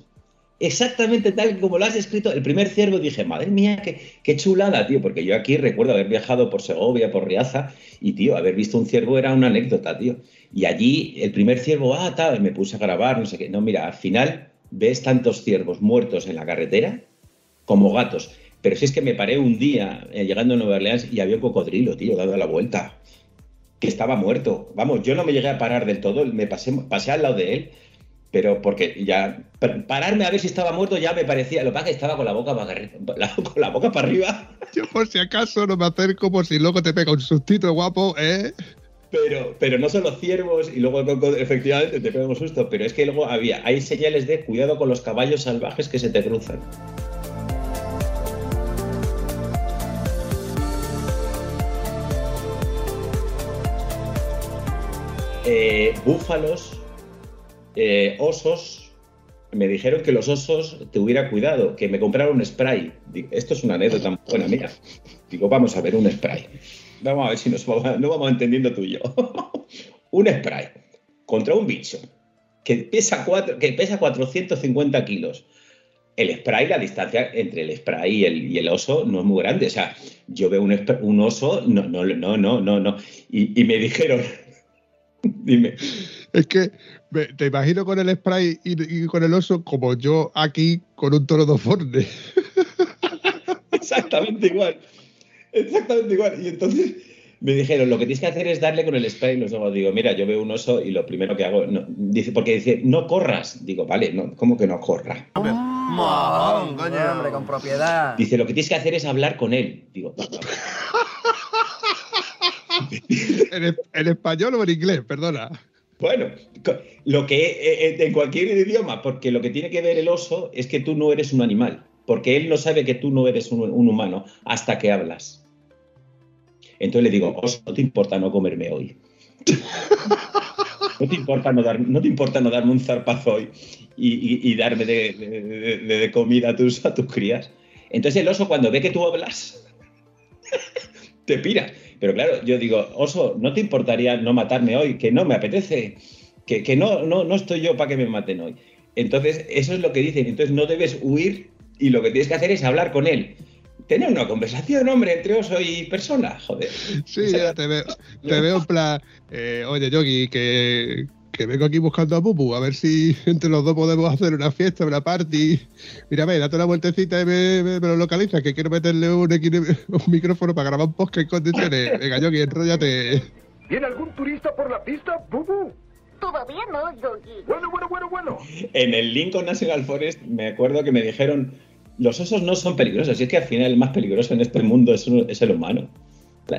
[SPEAKER 2] exactamente tal como lo has escrito. El primer ciervo dije, madre mía, qué, qué, chulada, tío, porque yo aquí recuerdo haber viajado por Segovia, por Riaza, y, tío, haber visto un ciervo era una anécdota, tío. Y allí el primer ciervo, ah, tal, me puse a grabar, no sé qué. No, mira, al final ves tantos ciervos muertos en la carretera como gatos. Pero si es que me paré un día eh, llegando a Nueva Orleans y había un cocodrilo, tío, dando la vuelta, que estaba muerto. Vamos, yo no me llegué a parar del todo, me pasé, pasé al lado de él, pero porque ya pararme a ver si estaba muerto ya me parecía, lo que pasa que estaba con la boca para, la, con la boca para arriba.
[SPEAKER 1] Yo por si acaso no me acerco por si luego te pega un sustito guapo, ¿eh?
[SPEAKER 2] Pero, pero no son los ciervos y luego efectivamente te pega un susto, pero es que luego había, hay señales de cuidado con los caballos salvajes que se te cruzan. Eh, búfalos, eh, osos, me dijeron que los osos te hubiera cuidado, que me compraron un spray. esto es una anécdota buena mía. Digo, vamos a ver un spray. Vamos a ver si nos vamos, no vamos entendiendo tú y yo. un spray contra un bicho que pesa, cuatro, que pesa 450 kilos. El spray, la distancia entre el spray y el, y el, oso no es muy grande. O sea, yo veo un, un oso, no, no, no, no, no, no. Y, y me dijeron, dime.
[SPEAKER 1] Es que te imagino con el spray y, con el oso como yo aquí con un toro de forne.
[SPEAKER 2] Exactamente igual. Exactamente igual. Y entonces me dijeron, lo que tienes que hacer es darle con el spray los ojos. Digo, mira, yo veo un oso y lo primero que hago, dice, porque dice, no corras. Digo, vale, no, ¿cómo que no corra?
[SPEAKER 3] Ah, coño, hombre, con propiedad.
[SPEAKER 2] Dice, lo que tienes que hacer es hablar con él. Digo,
[SPEAKER 1] ¿En, ¿En español o en inglés? Perdona.
[SPEAKER 2] Bueno, lo que eh, eh, en cualquier idioma, porque lo que tiene que ver el oso es que tú no eres un animal, porque él no sabe que tú no eres un, humano hasta que hablas. Entonces le digo, oso, no te importa no comerme hoy. no te importa no, dar, no te importa no darme un zarpazo hoy y, darme de, comida a tus, a tus crías. Entonces el oso cuando ve que tú hablas, te pira. Pero claro, yo digo, oso, ¿no te importaría no matarme hoy? Que no me apetece, que, que no, no, no estoy yo para que me maten hoy. Entonces, eso es lo que dicen. Entonces, no debes huir y lo que tienes que hacer es hablar con él. Tener una conversación, hombre, entre oso y persona, joder.
[SPEAKER 1] Sí, ya te veo, te veo en plan, eh, oye, Yogi, que, que vengo aquí buscando a Pupu, a ver si entre los dos podemos hacer una fiesta, una party. Mira, ve, date una vueltecita y me, me, lo localiza, que quiero meterle un, un, micrófono para grabar un podcast en condiciones. Venga, Yogi, enróllate.
[SPEAKER 4] ¿Viene algún turista por la pista, Pupu?
[SPEAKER 5] Todavía no, Yogi.
[SPEAKER 4] Bueno, bueno, bueno, bueno.
[SPEAKER 2] En el Lincoln National Forest me acuerdo que me dijeron, los osos no son peligrosos, y es que al final el más peligroso en este mundo es, es el humano.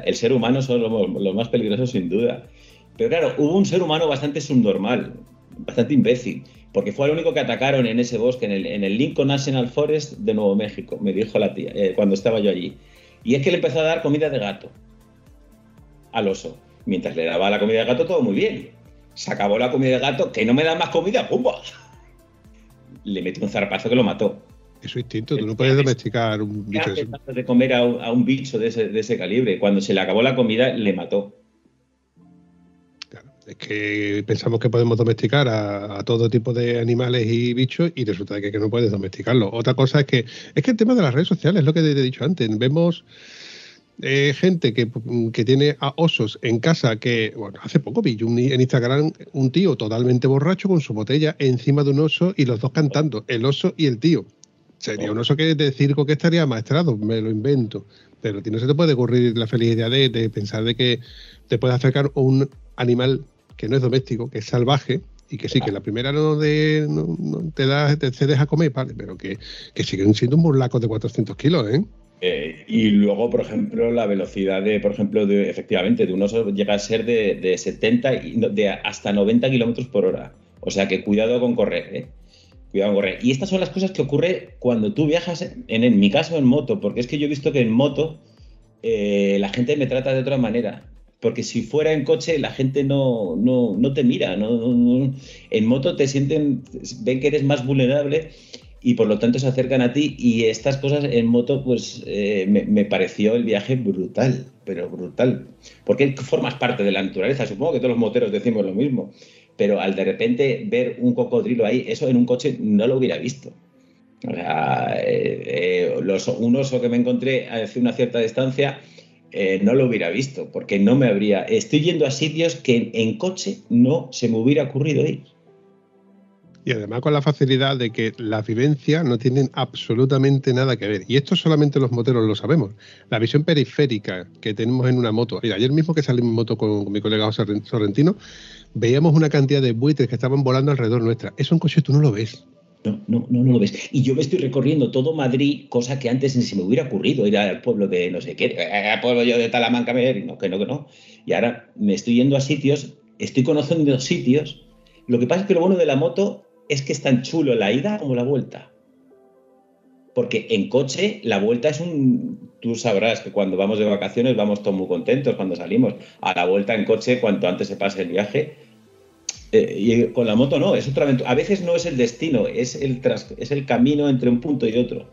[SPEAKER 2] El ser humano son los más peligrosos sin duda. Pero claro, hubo un ser humano bastante subnormal, bastante imbécil, porque fue el único que atacaron en ese bosque, en el, en el Lincoln National Forest de Nuevo México, me dijo la tía, eh, cuando estaba yo allí. Y es que le empezó a dar comida de gato al oso. Mientras le daba la comida de gato, todo muy bien. Se acabó la comida de gato, que no me da más comida, ¡pumba! Le metió un zarpazo que lo mató.
[SPEAKER 1] Eso es instinto, tú no puedes domesticar un bicho
[SPEAKER 2] de de comer a un, a un bicho de ese, de ese calibre. Cuando se le acabó la comida, le mató.
[SPEAKER 1] Es que pensamos que podemos domesticar a, todo tipo de animales y bichos y resulta que, no puedes domesticarlo. Otra cosa es que es que el tema de las redes sociales es lo que te he dicho antes. Vemos eh, gente que, tiene a osos en casa que, bueno, hace poco vi en Instagram un tío totalmente borracho con su botella encima de un oso y los dos cantando, el oso y el tío. Sería un oso que de circo que estaría maestrado, me lo invento. Pero a ti no se te puede ocurrir la feliz idea de, de pensar de que te puedes acercar un animal que no es doméstico, que es salvaje, y que sí, que la primera no, de, te da, te cedes a comer, vale, pero que, siguen siendo un burlaco de 400 kilos, ¿eh?
[SPEAKER 2] ¿eh? y luego, por ejemplo, la velocidad de, por ejemplo, de, efectivamente, de un llega a ser de, de 70 y de hasta 90 kilómetros por hora. O sea que cuidado con correr, ¿eh? Cuidado con correr. Y estas son las cosas que ocurre cuando tú viajas, en, en mi caso, en moto, porque es que yo he visto que en moto eh, la gente me trata de otra manera porque si fuera en coche la gente no, no, te mira, no, en moto te sienten, ven que eres más vulnerable y por lo tanto se acercan a ti. Y estas cosas en moto pues eh, me, pareció el viaje brutal, pero brutal, porque formas parte de la naturaleza, supongo que todos los moteros decimos lo mismo, pero al de repente ver un cocodrilo ahí, eso en un coche no lo hubiera visto. O sea, eh, eh, los, un oso que me encontré hace una cierta distancia eh, no lo hubiera visto, porque no me habría... Estoy yendo a sitios que en, coche no se me hubiera ocurrido ir.
[SPEAKER 1] Y además con la facilidad de que las vivencias no tienen absolutamente nada que ver. Y esto solamente los moteros lo sabemos. La visión periférica que tenemos en una moto. Ayer mismo que salí en moto con, mi colega Sorrentino, veíamos una cantidad de buitres que estaban volando alrededor nuestra. Eso en coche tú no lo ves.
[SPEAKER 2] No, no, no, lo ves. Y yo me estoy recorriendo todo Madrid, cosa que antes ni se me hubiera ocurrido ir al pueblo de no sé qué, al pueblo yo de Talamanca, no, que no, no. Y ahora me estoy yendo a sitios, estoy conociendo sitios. Lo que pasa es que lo bueno de la moto es que es tan chulo la ida como la vuelta. Porque en coche la vuelta es un... Tú sabrás que cuando vamos de vacaciones vamos todos muy contentos cuando salimos. A la vuelta en coche, cuanto antes se pase el viaje, eh, y con la moto no, es otra aventura. A veces no es el destino, es el, es el camino entre un punto y otro.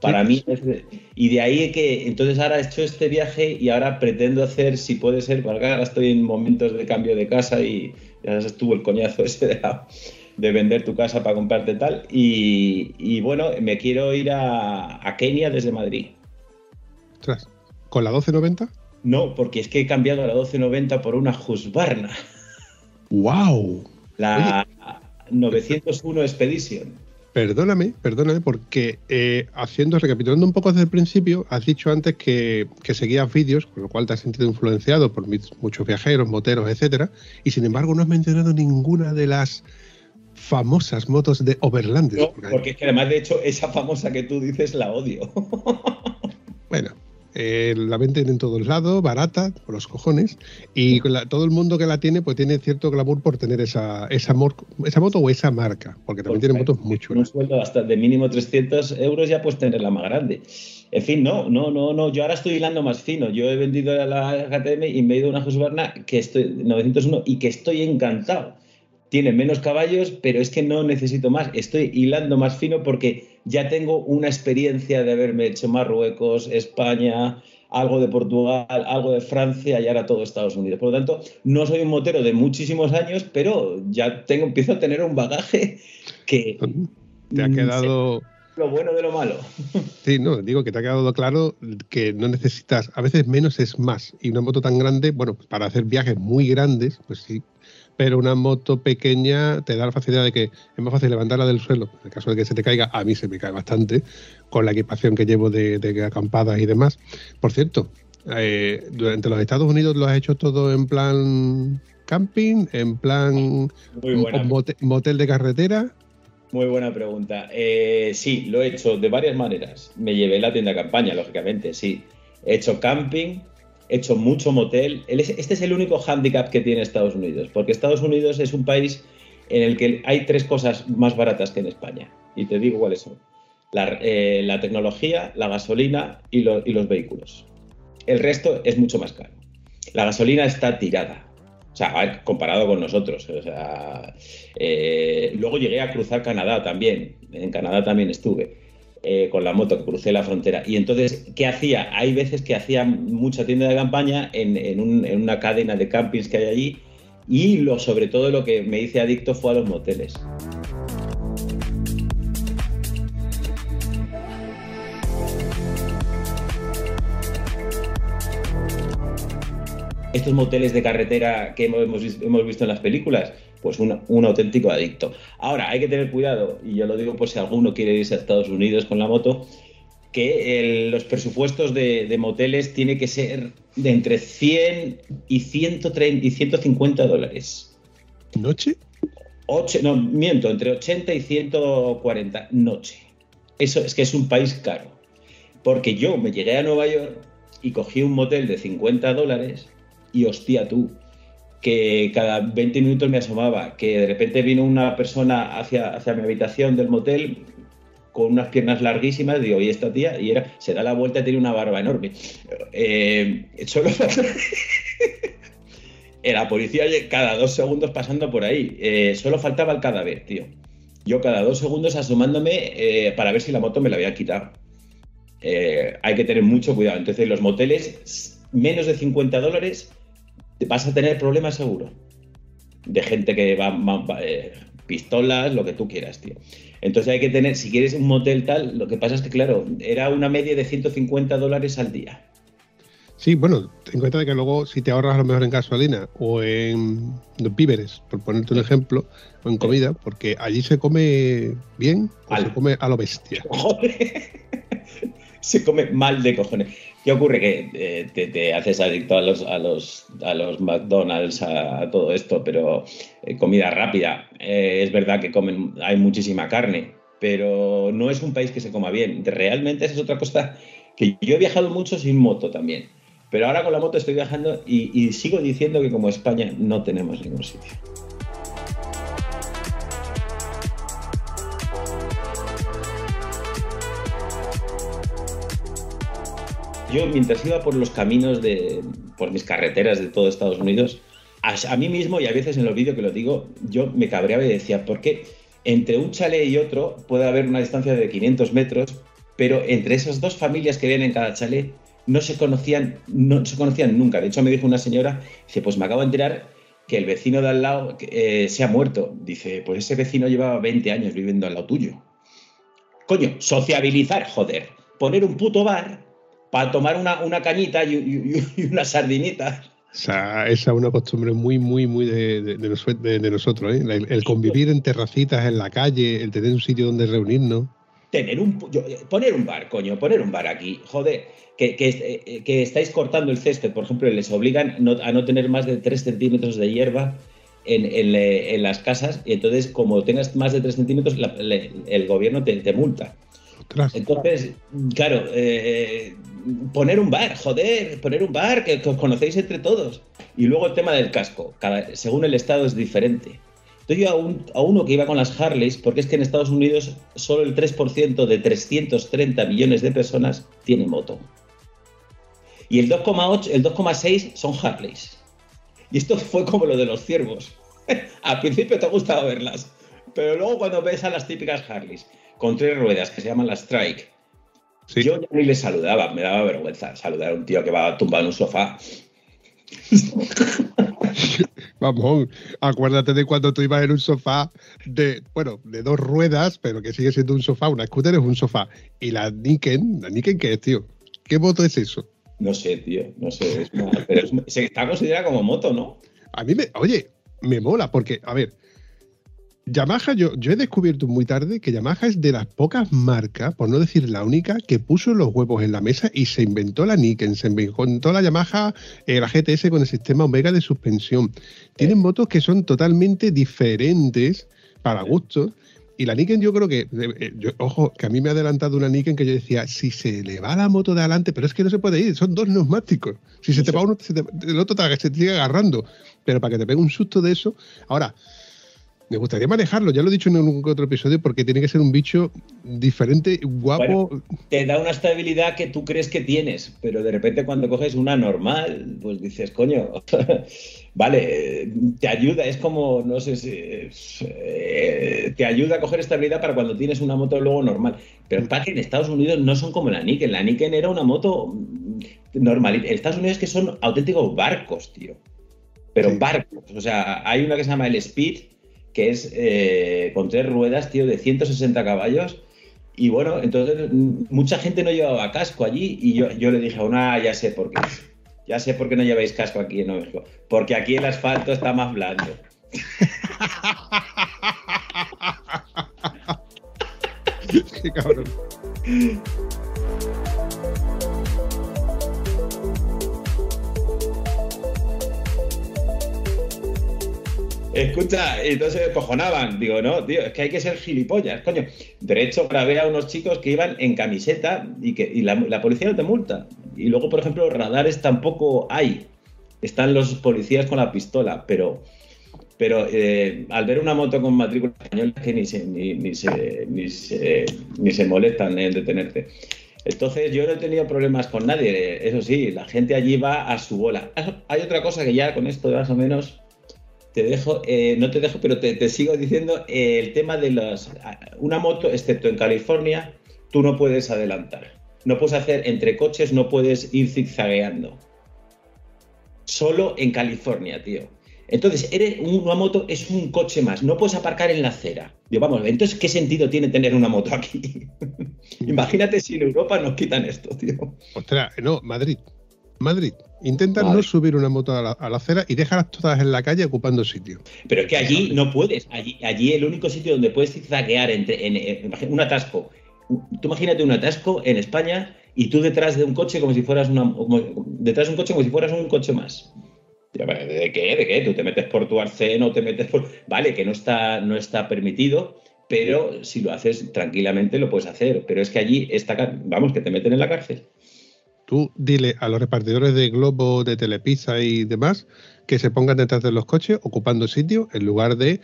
[SPEAKER 2] Para mí, y de ahí que entonces ahora he hecho este viaje y ahora pretendo hacer, si puede ser, porque ahora estoy en momentos de cambio de casa y ya estuvo el coñazo ese de, de vender tu casa para comprarte tal. Y, bueno, me quiero ir a, Kenia desde Madrid.
[SPEAKER 1] ¿Con la 1290?
[SPEAKER 2] No, porque es que he cambiado la 1290 por una Husqvarna.
[SPEAKER 1] ¡Wow!
[SPEAKER 2] La 901 Expedition.
[SPEAKER 1] Perdóname, perdóname, porque eh, haciendo, recapitulando un poco desde el principio, has dicho antes que, que seguías vídeos, con lo cual te has sentido influenciado por muchos viajeros, moteros, etcétera, y sin embargo no has mencionado ninguna de las famosas motos de Overlanders.
[SPEAKER 2] No, porque es que además, de hecho, esa famosa que tú dices la odio.
[SPEAKER 1] bueno, eh, la venden en todos lados, barata, por los cojones, y todo el mundo que la tiene, pues tiene cierto glamour por tener esa, esa, esa moto o esa marca, porque también tiene motos muy chulas.
[SPEAKER 2] Un sueldo hasta de mínimo 300 euros ya puedes tener la más grande. En fin, no, no, no, no. Yo ahora estoy hilando más fino. Yo he vendido la GTM y me he ido a una Husqvarna que estoy 901 y que estoy encantado tiene menos caballos, pero es que no necesito más. Estoy hilando más fino porque ya tengo una experiencia de haberme hecho Marruecos, España, algo de Portugal, algo de Francia y ahora todo Estados Unidos. Por lo tanto, no soy un motero de muchísimos años, pero ya tengo, empiezo a tener un bagaje que...
[SPEAKER 1] Te ha quedado...
[SPEAKER 2] Lo bueno de lo malo.
[SPEAKER 1] Sí, no, digo que te ha quedado claro que no necesitas, a veces menos es más. Y una moto tan grande, bueno, para hacer viajes muy grandes, pues sí, pero una moto pequeña te da la facilidad de que es más fácil levantarla del suelo. En el caso de que se te caiga, a mí se me cae bastante con la equipación que llevo de, acampadas y demás. Por cierto, eh, durante los Estados Unidos lo has hecho todo en plan camping, en plan motel, de carretera.
[SPEAKER 2] Muy buena pregunta. Eh, sí, lo he hecho de varias maneras. Me llevé la tienda de campaña, lógicamente, sí. He hecho camping, hecho mucho motel. Este es el único hándicap que tiene Estados Unidos, porque Estados Unidos es un país en el que hay tres cosas más baratas que en España. Y te digo cuáles son. La, eh, tecnología, la gasolina y, los vehículos. El resto es mucho más caro. La gasolina está tirada. O sea, comparado con nosotros. O sea, eh, luego llegué a cruzar Canadá también. En Canadá también estuve. Eh, con la moto que crucé la frontera. Y entonces, ¿qué hacía? Hay veces que hacía mucha tienda de campaña en, una cadena de campings que hay allí y sobre todo lo que me hice adicto fue a los moteles. Estos moteles de carretera que hemos visto en las películas, pues un, auténtico adicto. Ahora, hay que tener cuidado, y yo lo digo por si alguno quiere irse a Estados Unidos con la moto, que los presupuestos de, moteles tiene que ser de entre 100 y, 130, y 150 dólares.
[SPEAKER 1] ¿Noche?
[SPEAKER 2] no, miento, entre 80 y 140 noche. Eso es que es un país caro. Porque yo me llegué a Nueva York y cogí un motel de 50 dólares y hostia tú, que cada 20 minutos me asomaba, que de repente vino una persona hacia, hacia mi habitación del motel con unas piernas larguísimas, digo, ¿y esta tía? Y era, se da la vuelta y tiene una barba enorme. Eh, solo la policía cada dos segundos pasando por ahí. Eh, solo faltaba el cadáver, tío. Yo cada dos segundos asomándome eh, para ver si la moto me la había quitado. hay que tener mucho cuidado. Entonces, los moteles, menos de 50 dólares, vas a tener problemas seguro. De gente que va, eh, pistolas, lo que tú quieras, tío. Entonces hay que tener, si quieres un motel tal, lo que pasa es que, claro, era una media de 150 dólares al día.
[SPEAKER 1] Sí, bueno, ten en cuenta de que luego si te ahorras a lo mejor en gasolina o en los víveres, por ponerte un ejemplo, o en comida, porque allí se come bien o
[SPEAKER 2] Al-
[SPEAKER 1] se come a lo bestia.
[SPEAKER 2] Joder. Se come mal de cojones. ¿Qué ocurre? Que eh, te, haces adicto a los, a los, a los McDonald's, a, todo esto, pero eh, comida rápida. Eh, es verdad que comen, hay muchísima carne, pero no es un país que se coma bien. Realmente esa es otra cosa que yo he viajado mucho sin moto también. Pero ahora con la moto estoy viajando y sigo diciendo que como España no tenemos ningún sitio. Yo mientras iba por los caminos de, por mis carreteras de todo Estados Unidos, a, mí mismo y a veces en los vídeos que lo digo, yo me cabreaba y decía, ¿por qué entre un chalet y otro puede haber una distancia de 500 metros, pero entre esas dos familias que viven en cada chalet no se conocían, no se conocían nunca? De hecho, me dijo una señora, dice, pues me acabo de enterar que el vecino de al lado eh, se ha muerto. Dice, pues ese vecino llevaba 20 años viviendo al lado tuyo. Coño, sociabilizar, joder. Poner un puto bar para tomar una, una cañita y, y, y unas sardinitas.
[SPEAKER 1] O sea, esa es una costumbre muy, muy, muy de, de, de, nos- de- de nosotros, ¿eh? El, el convivir en terracitas, en la calle, el tener un sitio donde reunirnos.
[SPEAKER 2] Tener un, yo- poner un bar, coño, poner un bar aquí. Joder, que, que, eh, que estáis cortando el césped, por ejemplo, y les obligan no- a no tener más de 3 centímetros de hierba en, en las casas, y entonces, como tengas más de 3 centímetros, la- el gobierno te, te multa. Entonces, claro, eh, poner un bar, joder, poner un bar que, os conocéis entre todos. Y luego el tema del casco, según el estado es diferente. Entonces yo a uno que iba con las Harleys, porque es que en Estados Unidos solo el 3% de 330 millones de personas tiene moto. Y el 2,8, el 2,6 son Harleys. Y esto fue como lo de los ciervos. Al principio te ha gustado verlas, pero luego cuando ves a las típicas Harleys con tres ruedas que se llaman las Strike,
[SPEAKER 1] sí.
[SPEAKER 2] yo ya ni le saludaba, me daba vergüenza saludar a un tío que va tumbado en un sofá.
[SPEAKER 1] Vamos, acuérdate de cuando tú ibas en un sofá de, bueno, de dos ruedas, pero que sigue siendo un sofá, una scooter es un sofá. Y la Niken, ¿la Niken qué es, tío? ¿Qué moto es eso?
[SPEAKER 2] No sé, tío, no sé, es una- pero es- se está considerada como moto, ¿no?
[SPEAKER 1] A mí me, oye, me mola, porque, a ver, Yamaha, yo, yo he descubierto muy tarde que Yamaha es de las pocas marcas, por no decir la única, que puso los huevos en la mesa y se inventó la Niken, se inventó la Yamaha, eh, la GTS con el sistema Omega de suspensión. Tienen motos que son totalmente diferentes para gustos. Y la Niken yo creo que, eh, eh, yo- ojo, que a mí me ha adelantado una Niken que yo decía, si se le va la moto de adelante, pero es que no se puede ir, son dos neumáticos. Si se te va uno, se te- el otro te, se te sigue agarrando. Pero para que te pegue un susto de eso, ahora, me gustaría manejarlo, ya lo he dicho en algún otro episodio, porque tiene que ser un bicho diferente, guapo.
[SPEAKER 2] Te da una estabilidad que tú crees que tienes, pero de repente cuando coges una normal, pues dices, coño, vale, te ayuda, es como, no sé si, eh, te ayuda a coger estabilidad para cuando tienes una moto luego normal. Pero para que en Estados Unidos no son como la Niken, la Niken era una moto normal. En Estados Unidos es que son auténticos barcos, tío. Pero
[SPEAKER 1] Sí.
[SPEAKER 2] barcos, o sea, hay una que se llama el Speed, que es eh, con tres ruedas, tío, de 160 caballos. Y bueno, entonces mm, mucha gente no llevaba casco allí y yo, yo le dije a una, ya sé por qué. Ya sé por qué no lleváis casco aquí en México. Porque aquí el asfalto está más blando.
[SPEAKER 1] Qué cabrón.
[SPEAKER 2] Escucha, entonces se cojonaban. Digo, no, tío, es que hay que ser gilipollas, coño. De hecho, grabé a unos chicos que iban en camiseta y que la, policía no te multa. Y luego, por ejemplo, radares tampoco hay. Están los policías con la pistola, pero pero eh, al ver una moto con matrícula española es que ni se, ni, ni se, ni, se, ni se molestan en detenerte. Entonces yo no he tenido problemas con nadie, eso sí, la gente allí va a su bola. Hay otra cosa que ya con esto más o menos te dejo, eh, no te dejo, pero te, te sigo diciendo eh, el tema de las... Una moto, excepto en California, tú no puedes adelantar. No puedes hacer entre coches, no puedes ir zigzagueando. Solo en California, tío. Entonces, eres una moto es un coche más, no puedes aparcar en la acera. Digo, vamos, entonces, ¿qué sentido tiene tener una moto aquí? Imagínate si en Europa nos quitan esto, tío.
[SPEAKER 1] Ostras, no, Madrid. Madrid. Intenta no subir una moto a la, acera y déjalas todas en la calle ocupando sitio.
[SPEAKER 2] Pero es que allí no puedes. Allí, allí el único sitio donde puedes zigzaguear entre en, un atasco. Tú imagínate un atasco en España y tú detrás de un coche como si fueras una detrás de un coche como si fueras un coche más. ¿De qué? ¿De qué? Tú te metes por tu arcén o te metes por. Vale, que no está, no está permitido, pero si lo haces tranquilamente lo puedes hacer. Pero es que allí está. Vamos, que te meten en la cárcel.
[SPEAKER 1] Tú dile a los repartidores de Globo, de Telepizza y demás que se pongan detrás de los coches ocupando sitio en lugar de,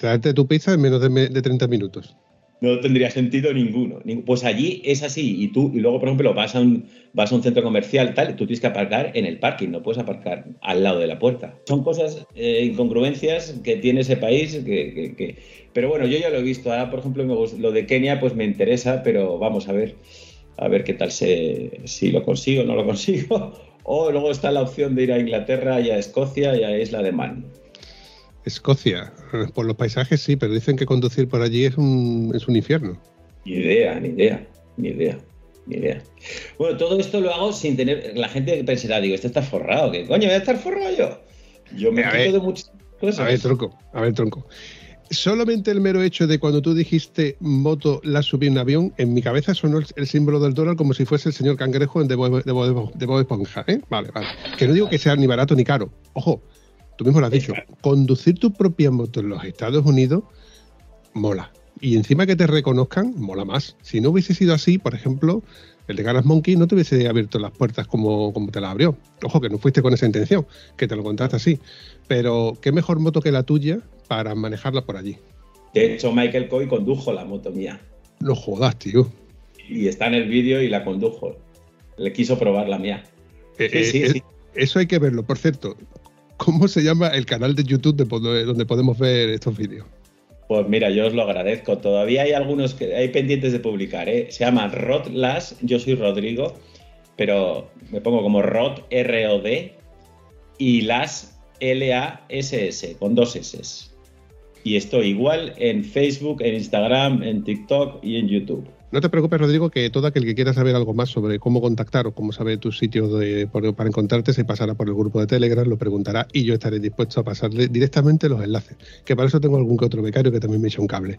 [SPEAKER 1] traerte tu pizza en menos de, de 30 minutos
[SPEAKER 2] no tendría sentido ninguno. Pues allí es así. Y tú, y luego, por ejemplo, vas a un, vas a un centro comercial, tal, tú tienes que aparcar en el parking, no puedes aparcar al lado de la puerta. Son cosas, eh, incongruencias que tiene ese país que, Pero bueno, yo ya lo he visto. Ahora, por ejemplo, lo de Kenia, pues me interesa, pero vamos a ver, a ver qué tal se, si lo consigo o no lo consigo. O luego está la opción de ir a Inglaterra y a Escocia y a Isla de Man.
[SPEAKER 1] Escocia, por los paisajes sí, pero dicen que conducir por allí es un, es un infierno.
[SPEAKER 2] Ni idea, ni idea, ni idea, ni idea. Bueno, todo esto lo hago sin tener. La gente pensará, digo, este está forrado, ¿qué coño voy a estar forrado yo? Yo me quedo de muchas cosas.
[SPEAKER 1] A ver, tronco, a ver, tronco. Solamente el mero hecho de cuando tú dijiste moto la subí en avión, en mi cabeza sonó el, símbolo del dólar como si fuese el señor cangrejo en de Bob Esponja, ¿eh? Vale, vale. Que no digo que sea ni barato ni caro. Ojo, tú mismo lo has dicho, conducir tu propia moto en los Estados Unidos mola. Y encima que te reconozcan, mola más. Si no hubiese sido así, por ejemplo, el de Ganas Monkey no te hubiese abierto las puertas como, como te las abrió. Ojo, que no fuiste con esa intención, que te lo contaste así. Pero qué mejor moto que la tuya para manejarla por allí.
[SPEAKER 2] De hecho, Michael Coy condujo la moto mía.
[SPEAKER 1] No jodas, tío.
[SPEAKER 2] Y está en el vídeo y la condujo. Le quiso probar la mía.
[SPEAKER 1] Eh, sí, eh, sí. Eso hay que verlo. Por cierto, ¿Cómo se llama el canal de YouTube donde podemos ver estos vídeos?
[SPEAKER 2] Pues mira, yo os lo agradezco. Todavía hay algunos que hay pendientes de publicar. ¿eh? Se llama Rodlas, yo soy Rodrigo, pero me pongo como Rod, R-O-D, y Las, L-A-S-S, con dos S. Y estoy igual en Facebook, en Instagram, en TikTok y en YouTube.
[SPEAKER 1] No te preocupes, Rodrigo, que todo aquel que quiera saber algo más sobre cómo contactar o cómo saber tus sitios para encontrarte se pasará por el grupo de Telegram, lo preguntará y yo estaré dispuesto a pasarle directamente los enlaces. Que para eso tengo algún que otro becario que también me echa un cable.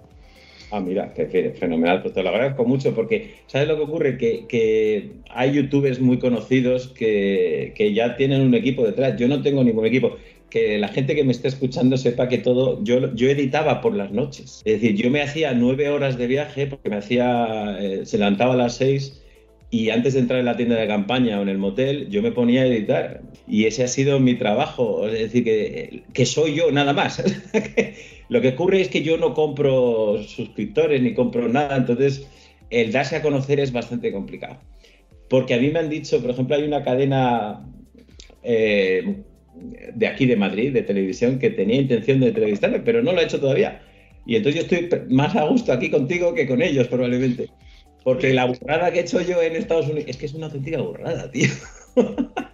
[SPEAKER 2] Ah, mira, qué fenomenal. Pues te lo agradezco mucho porque, ¿sabes lo que ocurre? Que, hay youtubers muy conocidos que, que, ya tienen un equipo detrás. Yo no tengo ningún equipo que la gente que me esté escuchando sepa que todo, yo, yo editaba por las noches. Es decir, yo me hacía nueve horas de viaje porque me hacía, eh, se levantaba a las seis y antes de entrar en la tienda de campaña o en el motel, yo me ponía a editar. Y ese ha sido mi trabajo. Es decir, que, que soy yo nada más. Lo que ocurre es que yo no compro suscriptores ni compro nada. Entonces, el darse a conocer es bastante complicado. Porque a mí me han dicho, por ejemplo, hay una cadena eh, de aquí de Madrid, de televisión, que tenía intención de entrevistarme, pero no lo ha hecho todavía. Y entonces yo estoy más a gusto aquí contigo que con ellos, probablemente. Porque la burrada que he hecho yo en Estados Unidos es que es una auténtica burrada, tío.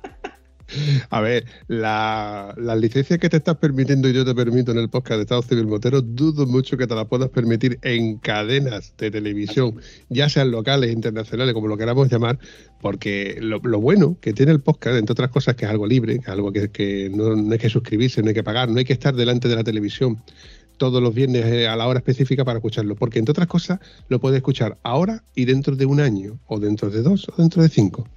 [SPEAKER 1] A ver, las la licencias que te estás permitiendo y yo te permito en el podcast de Estado Civil Motero, dudo mucho que te las puedas permitir en cadenas de televisión, ya sean locales, internacionales, como lo queramos llamar, porque lo, bueno que tiene el podcast, entre otras cosas, que es algo libre, algo que, no, no, hay que suscribirse, no hay que pagar, no hay que estar delante de la televisión todos los viernes eh, a la hora específica para escucharlo, porque entre otras cosas lo puedes escuchar ahora y dentro de un año, o dentro de dos, o dentro de cinco.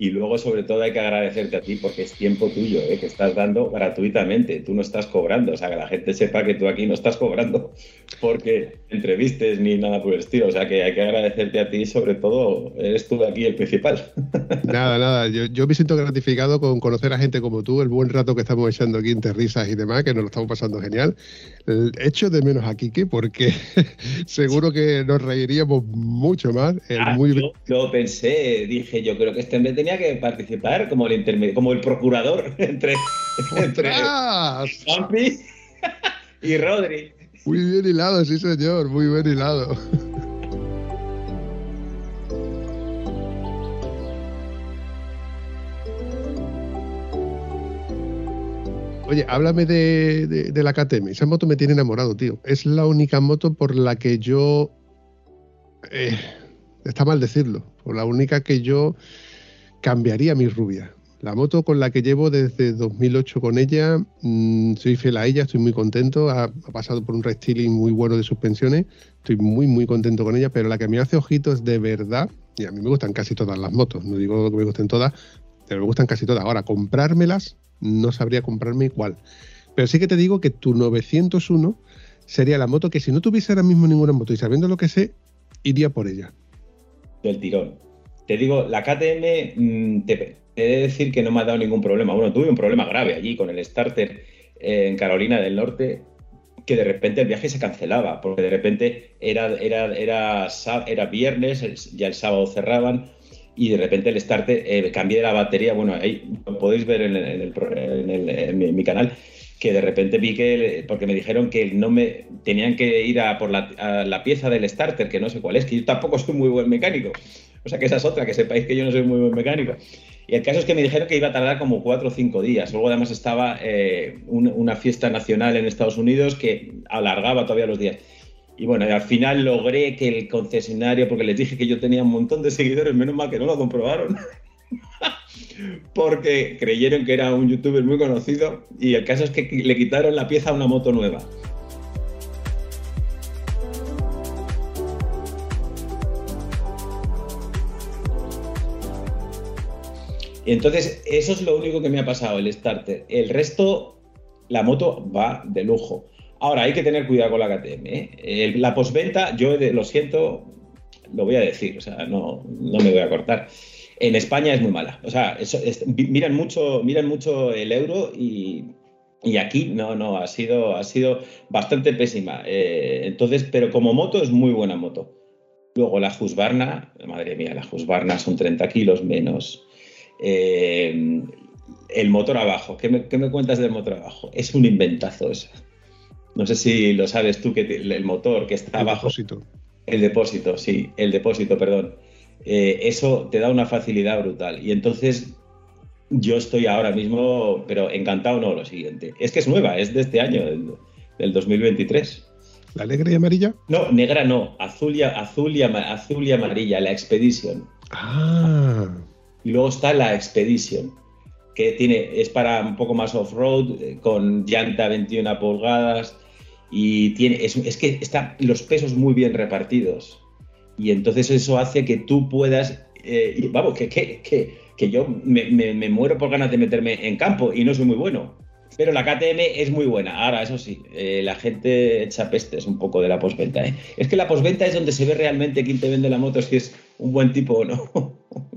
[SPEAKER 2] Y luego, sobre todo, hay que agradecerte a ti porque es tiempo tuyo, ¿eh? que estás dando gratuitamente. Tú no estás cobrando. O sea, que la gente sepa que tú aquí no estás cobrando porque entrevistes ni nada por el estilo. O sea, que hay que agradecerte a ti, sobre todo, eres tú aquí el principal.
[SPEAKER 1] Nada, nada. Yo, me siento gratificado con conocer a gente como tú, el buen rato que estamos echando aquí entre risas y demás, que nos lo estamos pasando genial. Echo de menos a Kike porque seguro que nos reiríamos mucho más.
[SPEAKER 2] Ah, muy... yo, pensé, dije, yo creo que este mes tenía que participar como el como el procurador entre, entre y Rodri.
[SPEAKER 1] Muy bien hilado, sí señor, muy bien hilado. Oye, háblame de, de- la KTM. Esa moto me tiene enamorado, tío. Es la única moto por la que yo. eh, está mal decirlo. Por la única que yo cambiaría mi rubia. La moto con la que llevo desde 2008 con ella, mm, soy fiel a ella, estoy muy contento. Ha, pasado por un restyling muy bueno de suspensiones. Estoy muy, muy contento con ella. Pero la que me hace ojitos de verdad, y a mí me gustan casi todas las motos, no digo que me gusten todas, pero me gustan casi todas. Ahora, comprármelas, no sabría comprarme igual. Pero sí que te digo que tu 901 sería la moto que si no tuviese ahora mismo ninguna moto y sabiendo lo que sé, iría por ella.
[SPEAKER 2] del tirón. Te digo, la KTM, mm, te, he de decir que no me ha dado ningún problema. Bueno, tuve un problema grave allí con el starter eh, en Carolina del Norte, que de repente el viaje se cancelaba, porque de repente era, era, era, era viernes, ya el sábado cerraban, y de repente el starter, eh, cambié la batería, bueno, ahí lo podéis ver en, mi, canal, que de repente vi que, porque me dijeron que no me tenían que ir a por la, la pieza del starter, que no sé cuál es, que yo tampoco soy muy buen mecánico. O sea que esa es otra, que sepáis que yo no soy muy buen mecánico. Y el caso es que me dijeron que iba a tardar como cuatro o cinco días. Luego además estaba eh, un- una fiesta nacional en Estados Unidos que alargaba todavía los días. Y bueno, al final logré que el concesionario, porque les dije que yo tenía un montón de seguidores, menos mal que no lo comprobaron, porque creyeron que era un youtuber muy conocido y el caso es que le quitaron la pieza a una moto nueva. Entonces, eso es lo único que me ha pasado, el starter. El resto, la moto va de lujo. Ahora, hay que tener cuidado con la KTM. ¿eh? La postventa, yo lo siento, lo voy a decir, o sea, no, no me voy a cortar. En España es muy mala. O sea, miran, mucho, miran mucho el euro y, y aquí no, no, ha sido, ha sido bastante pésima. Eh, entonces, pero como moto es muy buena moto. Luego la Husqvarna, madre mía, la Husqvarna son 30 kilos menos. Eh, el motor abajo, ¿qué me, qué me cuentas del motor abajo? Es un inventazo eso. No sé si lo sabes tú, que te- el motor que está
[SPEAKER 1] El
[SPEAKER 2] abajo,
[SPEAKER 1] depósito.
[SPEAKER 2] el depósito, sí, el depósito, perdón. Eh, eso te da una facilidad brutal. Y entonces yo estoy ahora mismo, pero encantado no, lo siguiente. Es que es nueva, es de este año, del, del 2023.
[SPEAKER 1] ¿La negra y amarilla?
[SPEAKER 2] No, negra no, azul y, azul, y azul y amarilla, la Expedition.
[SPEAKER 1] Ah,
[SPEAKER 2] Y luego está la Expedition, que tiene, es para un poco más off-road, eh, con llanta 21 pulgadas, y tiene, es, es que están los pesos muy bien repartidos. Y entonces eso hace que tú puedas, eh, y vamos, que, que, que, que yo me, me- muero por ganas de meterme en campo y no soy muy bueno. Pero la KTM es muy buena. Ahora, eso sí, eh, la gente echa pestes un poco de la postventa. ¿eh? Es que la postventa es donde se ve realmente quién te vende la moto, si es un buen tipo o no.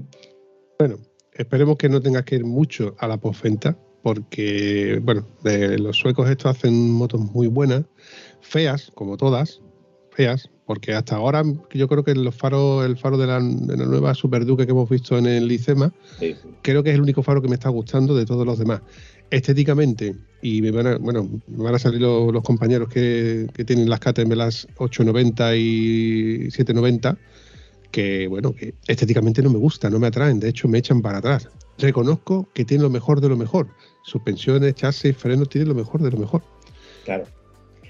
[SPEAKER 1] bueno, esperemos que no tengas que ir mucho a la postventa, porque, bueno, de- los suecos estos hacen motos muy buenas, feas, como todas, feas, porque hasta ahora yo creo que los faros, el faro de la, de la nueva Super Duke que hemos visto en el Licema,
[SPEAKER 2] Sí.
[SPEAKER 1] creo que es el único faro que me está gustando de todos los demás. Estéticamente, y me van a, bueno, me van a salir los, los compañeros que, que tienen las KTM, las 890 y 790, que bueno, que estéticamente no me gusta, no me atraen, de hecho me echan para atrás. Reconozco que tienen lo mejor de lo mejor. Suspensiones, chasis, frenos, tienen lo mejor de lo mejor.
[SPEAKER 2] Claro.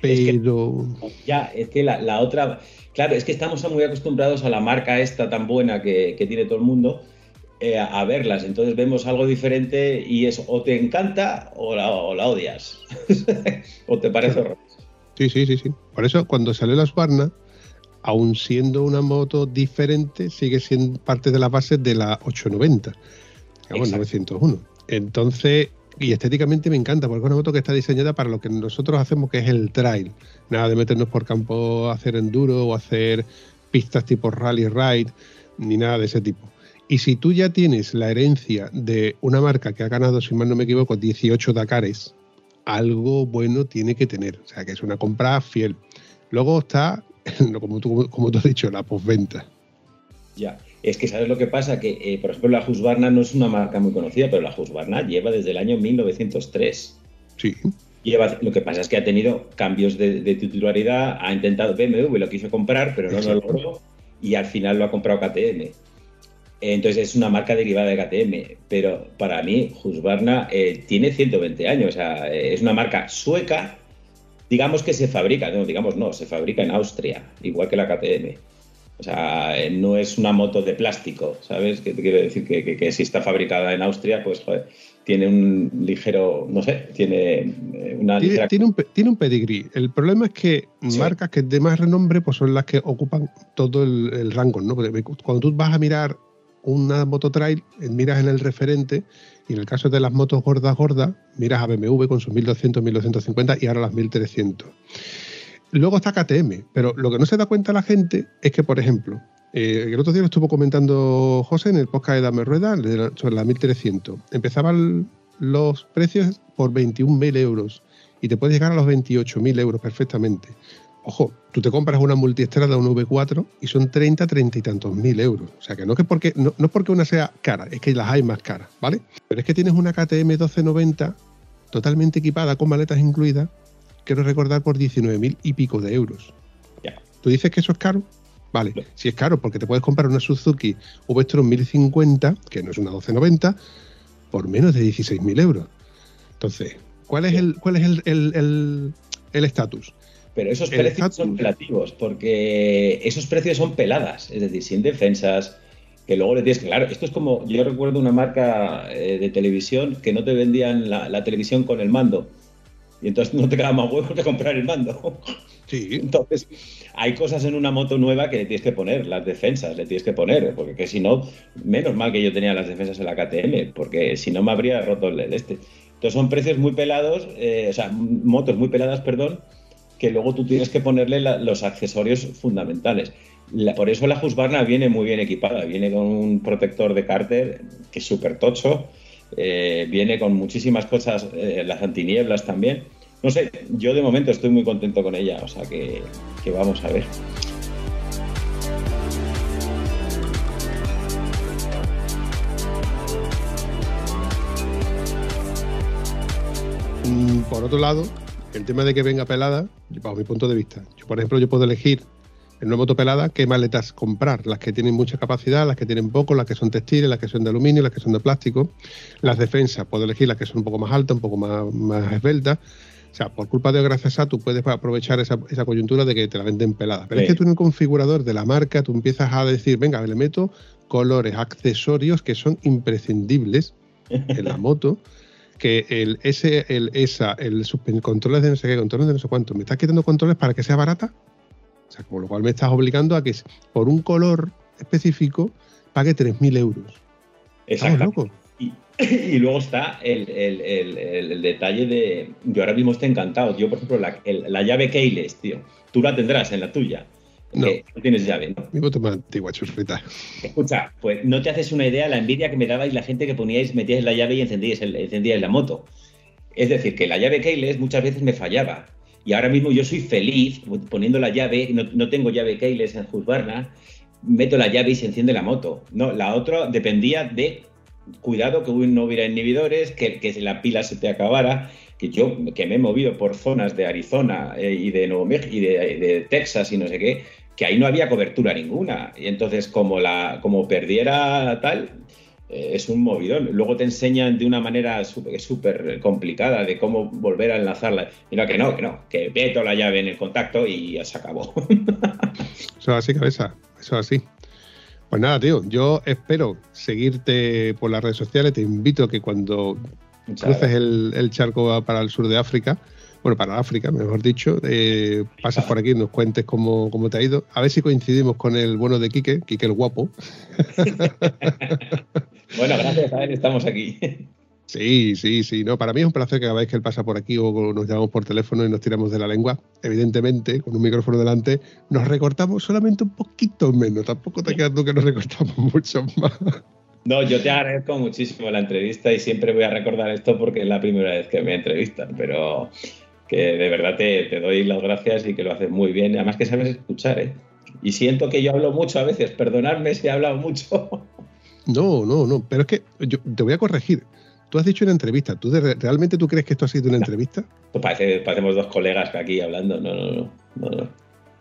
[SPEAKER 2] Es que-
[SPEAKER 1] Pero
[SPEAKER 2] Ya, es que la, la otra. Claro, es que estamos muy acostumbrados a la marca esta tan buena que, que tiene todo el mundo eh, a, a verlas. Entonces vemos algo diferente y es o te encanta o la, o la odias. o te parece horror.
[SPEAKER 1] sí, sí, sí, sí. Por eso cuando salió la Sbarna, aun siendo una moto diferente, sigue siendo parte de la base de la 890, digamos,
[SPEAKER 2] Exacto.
[SPEAKER 1] 901. Entonces, y estéticamente me encanta, porque es una moto que está diseñada para lo que nosotros hacemos, que es el trail. Nada de meternos por campo a hacer enduro o hacer pistas tipo rally ride, ni nada de ese tipo. Y si tú ya tienes la herencia de una marca que ha ganado, si mal no me equivoco, 18 Dakares, algo bueno tiene que tener. O sea, que es una compra fiel. Luego está, como tú, como tú has dicho, la postventa.
[SPEAKER 2] Ya. Es que, ¿sabes lo que pasa? Que, eh, por ejemplo, la Husqvarna no es una marca muy conocida, pero la Husqvarna lleva desde el año 1903.
[SPEAKER 1] Sí,
[SPEAKER 2] Lleva, lo que pasa es que ha tenido cambios de, de titularidad, ha intentado BMW, lo quiso comprar, pero no lo logró, y al final lo ha comprado KTM. Entonces es una marca derivada de KTM, pero para mí Husqvarna eh, tiene 120 años, o sea, eh, es una marca sueca, digamos que se fabrica, no, digamos no, se fabrica en Austria, igual que la KTM. O sea, eh, no es una moto de plástico, ¿sabes? Que te quiero decir que, que- que si está fabricada en Austria, pues joder, tiene un ligero, no sé, tiene eh, una
[SPEAKER 1] Tiene,
[SPEAKER 2] ligera...
[SPEAKER 1] tiene un, tiene un pedigrí. El problema es que
[SPEAKER 2] Sí.
[SPEAKER 1] marcas que de más renombre pues son las que ocupan todo el, el rango, ¿no? Porque cuando tú vas a mirar una moto trail, miras en el referente y en el caso de las motos gordas, gordas, miras a BMW con sus 1200, 1250 y ahora las 1300. Luego está KTM, pero lo que no se da cuenta la gente es que, por ejemplo, eh, el otro día lo estuvo comentando José en el podcast de Dame Rueda sobre la 1300. Empezaban los precios por 21.000 euros y te puedes llegar a los 28.000 euros perfectamente. Ojo, tú te compras una multiestrada, una V4 y son 30, 30 y tantos mil euros. O sea que no, que porque, no, no es porque una sea cara, es que las hay más caras, ¿vale? Pero es que tienes una KTM 1290 totalmente equipada con maletas incluidas, quiero recordar por 19.000 y pico de euros. ¿Tú dices que eso es caro? Vale,
[SPEAKER 2] No.
[SPEAKER 1] si es caro porque te puedes comprar una Suzuki V-Strom 1050, que no es una 1290, por menos de 16.000 euros. Entonces, ¿cuál es el cuál es el el- el- el estatus?
[SPEAKER 2] Pero esos
[SPEAKER 1] El
[SPEAKER 2] precios son relativos, porque esos precios son peladas, es decir, sin defensas, que luego le tienes que... Claro, esto es como, yo recuerdo una marca eh, de televisión que no te vendían la, la televisión con el mando, y entonces no te quedaba más huevo que comprar el mando.
[SPEAKER 1] Sí,
[SPEAKER 2] Entonces, hay cosas en una moto nueva que le tienes que poner, las defensas le tienes que poner, porque que si no, menos mal que yo tenía las defensas en la KTM, porque si no me habría roto el este. Entonces son precios muy pelados, eh, o sea, motos muy peladas, perdón, que luego tú tienes que ponerle los accesorios fundamentales. Por eso la Husqvarna viene muy bien equipada, viene con un protector de cárter que es súper tocho, eh, viene con muchísimas cosas, eh, las antinieblas también. No sé, yo de momento estoy muy contento con ella, o sea que, que vamos a ver.
[SPEAKER 1] Mm, Por otro lado, el tema de que venga pelada, bajo mi punto de vista, yo por ejemplo yo puedo elegir en una moto pelada qué maletas comprar, las que tienen mucha capacidad, las que tienen poco, las que son textiles, las que son de aluminio, las que son de plástico, las defensas, puedo elegir las que son un poco más altas, un poco más, más esbeltas. O sea, por culpa de gracias a tú puedes aprovechar esa, esa coyuntura de que te la venden pelada. Pero
[SPEAKER 2] Sí.
[SPEAKER 1] es que tú en el configurador de la marca, tú empiezas a decir, venga, le meto colores, accesorios que son imprescindibles en la moto que el ese, el esa, el controles de no sé qué, controles de no sé cuánto, me estás quitando controles para que sea barata. O sea, con lo cual me estás obligando a que por un color específico pague 3.000 euros.
[SPEAKER 2] Exacto.
[SPEAKER 1] locos.
[SPEAKER 2] Y, y luego está el, el- el- el- el detalle de. Yo ahora mismo estoy encantado. Yo, por ejemplo, la, el- la llave keyless, tío. Tú la tendrás en la tuya.
[SPEAKER 1] No.
[SPEAKER 2] Que no tienes llave, ¿no?
[SPEAKER 1] Mi moto más antigua, churrita.
[SPEAKER 2] Escucha, pues no te haces una idea la envidia que me dabais la gente que poníais, metíais la llave y encendíais, el- encendíais la moto. Es decir, que la llave keyless muchas veces me fallaba. Y ahora mismo yo soy feliz poniendo la llave, no, no tengo llave keyless en Husqvarna, meto la llave y se enciende la moto. No, la otra dependía de cuidado que no hubiera inhibidores, que, que la pila se te acabara, que yo que me he movido por zonas de Arizona eh, y de Nuevo México y de, de Texas y no sé qué, que ahí no había cobertura ninguna. Y entonces, como la, como perdiera tal, eh, es un movidón. Luego te enseñan de una manera súper complicada de cómo volver a enlazarla. Mira que no, que no, que meto la llave en el contacto y ya se acabó.
[SPEAKER 1] Eso es así, cabeza. Eso es así. Pues nada, tío, yo espero seguirte por las redes sociales. Te invito a que cuando
[SPEAKER 2] Muchas
[SPEAKER 1] cruces el, el charco para el sur de África, bueno, para África, mejor dicho, eh, pases por aquí nos cuentes cómo, cómo te ha ido. A ver si coincidimos con el bueno de Quique, Quique el guapo.
[SPEAKER 2] Bueno, gracias a ver, estamos aquí.
[SPEAKER 1] Sí, sí, sí. No, para mí es un placer que cada vez que él pasa por aquí o nos llamamos por teléfono y nos tiramos de la lengua, evidentemente, con un micrófono delante, nos recortamos solamente un poquito menos. Tampoco te quedas tú que nos recortamos mucho más.
[SPEAKER 2] No, yo te agradezco muchísimo la entrevista y siempre voy a recordar esto porque es la primera vez que me entrevistan, pero que de verdad te, te doy las gracias y que lo haces muy bien. Además que sabes escuchar, ¿eh? Y siento que yo hablo mucho a veces, perdonadme si he hablado mucho.
[SPEAKER 1] No, no, no. Pero es que yo te voy a corregir. Tú has dicho una entrevista. ¿Tú de- realmente tú crees que esto ha sido una entrevista?
[SPEAKER 2] Pues parece, parecemos dos colegas aquí hablando. No, no, no. no, no.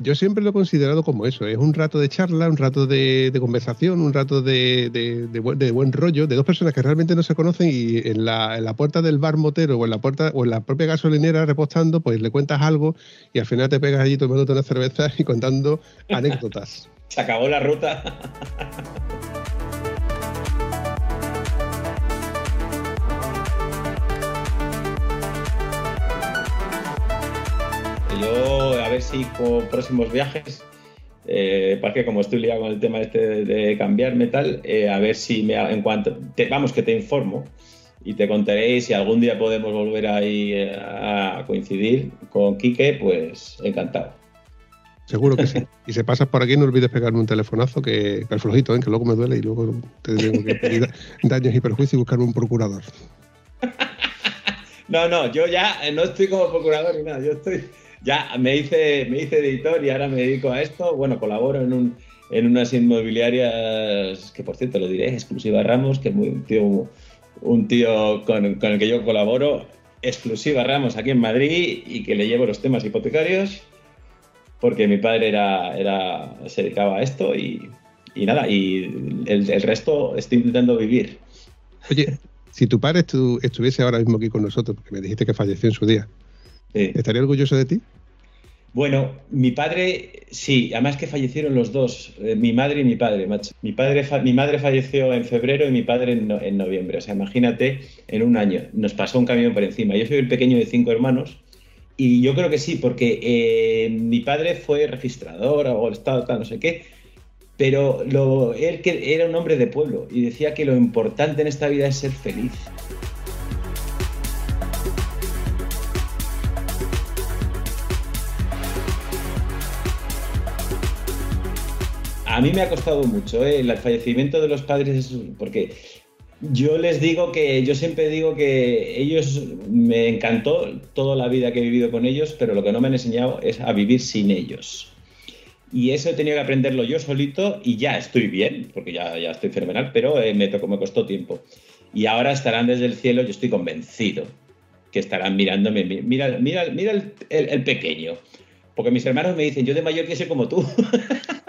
[SPEAKER 1] Yo siempre lo he considerado como eso, es un rato de charla, un rato de, de conversación, un rato de, de, de buen, de buen rollo, de dos personas que realmente no se conocen y en la, en la puerta del bar motero o en la puerta o en la propia gasolinera repostando, pues le cuentas algo y al final te pegas allí tomándote una cerveza y contando anécdotas.
[SPEAKER 2] Se acabó la ruta. Con próximos viajes, eh, para que como estoy liado con el tema este de, de cambiarme tal, eh, a ver si me, en cuanto, te- vamos, que te informo y te contaré si algún día podemos volver ahí eh, a coincidir con Quique, pues encantado.
[SPEAKER 1] Seguro que sí. Y si pasas por aquí, no olvides pegarme un telefonazo, que, que el flojito, ¿eh? que luego me duele y luego te tengo que pedir daños y perjuicios y buscarme un procurador.
[SPEAKER 2] No, no, yo ya no estoy como procurador ni nada, yo estoy, ya me hice, me hice editor y ahora me dedico a esto, bueno, colaboro en, un, en unas inmobiliarias, que por cierto lo diré, exclusiva Ramos, que es un tío, un tío con, el que yo colaboro, exclusiva Ramos aquí en Madrid y que le llevo los temas hipotecarios, porque mi padre era, era, se dedicaba a esto y, y nada, y el, el resto estoy intentando vivir.
[SPEAKER 1] Oye, si tu padre estu- estuviese ahora mismo aquí con nosotros, porque me dijiste que falleció en su día,
[SPEAKER 2] Sí.
[SPEAKER 1] ¿estaría orgulloso de ti?
[SPEAKER 2] Bueno, mi padre, sí, además que fallecieron los dos, eh, mi madre y mi padre, macho. Mi, padre mi madre falleció en febrero y mi padre en, no- en noviembre. O sea, imagínate, en un año nos pasó un camión por encima. Yo soy el pequeño de cinco hermanos y yo creo que sí, porque eh, mi padre fue registrador o estado, tal, no sé qué, pero lo, él que era un hombre de pueblo y decía que lo importante en esta vida es ser feliz. A mí me ha costado mucho ¿eh? el fallecimiento de los padres, es- porque yo les digo que, yo siempre digo que ellos me encantó toda la vida que he vivido con ellos, pero lo que no me han enseñado es a vivir sin ellos. Y eso he tenido que aprenderlo yo solito y ya estoy bien, porque ya, ya estoy fenomenal, pero eh, me, tocó, me costó tiempo. Y ahora estarán desde el cielo, yo estoy convencido que estarán mirándome. mi- Mira, mira, mira el, el- el pequeño. Porque mis hermanos me dicen, yo de mayor quiero ser como tú.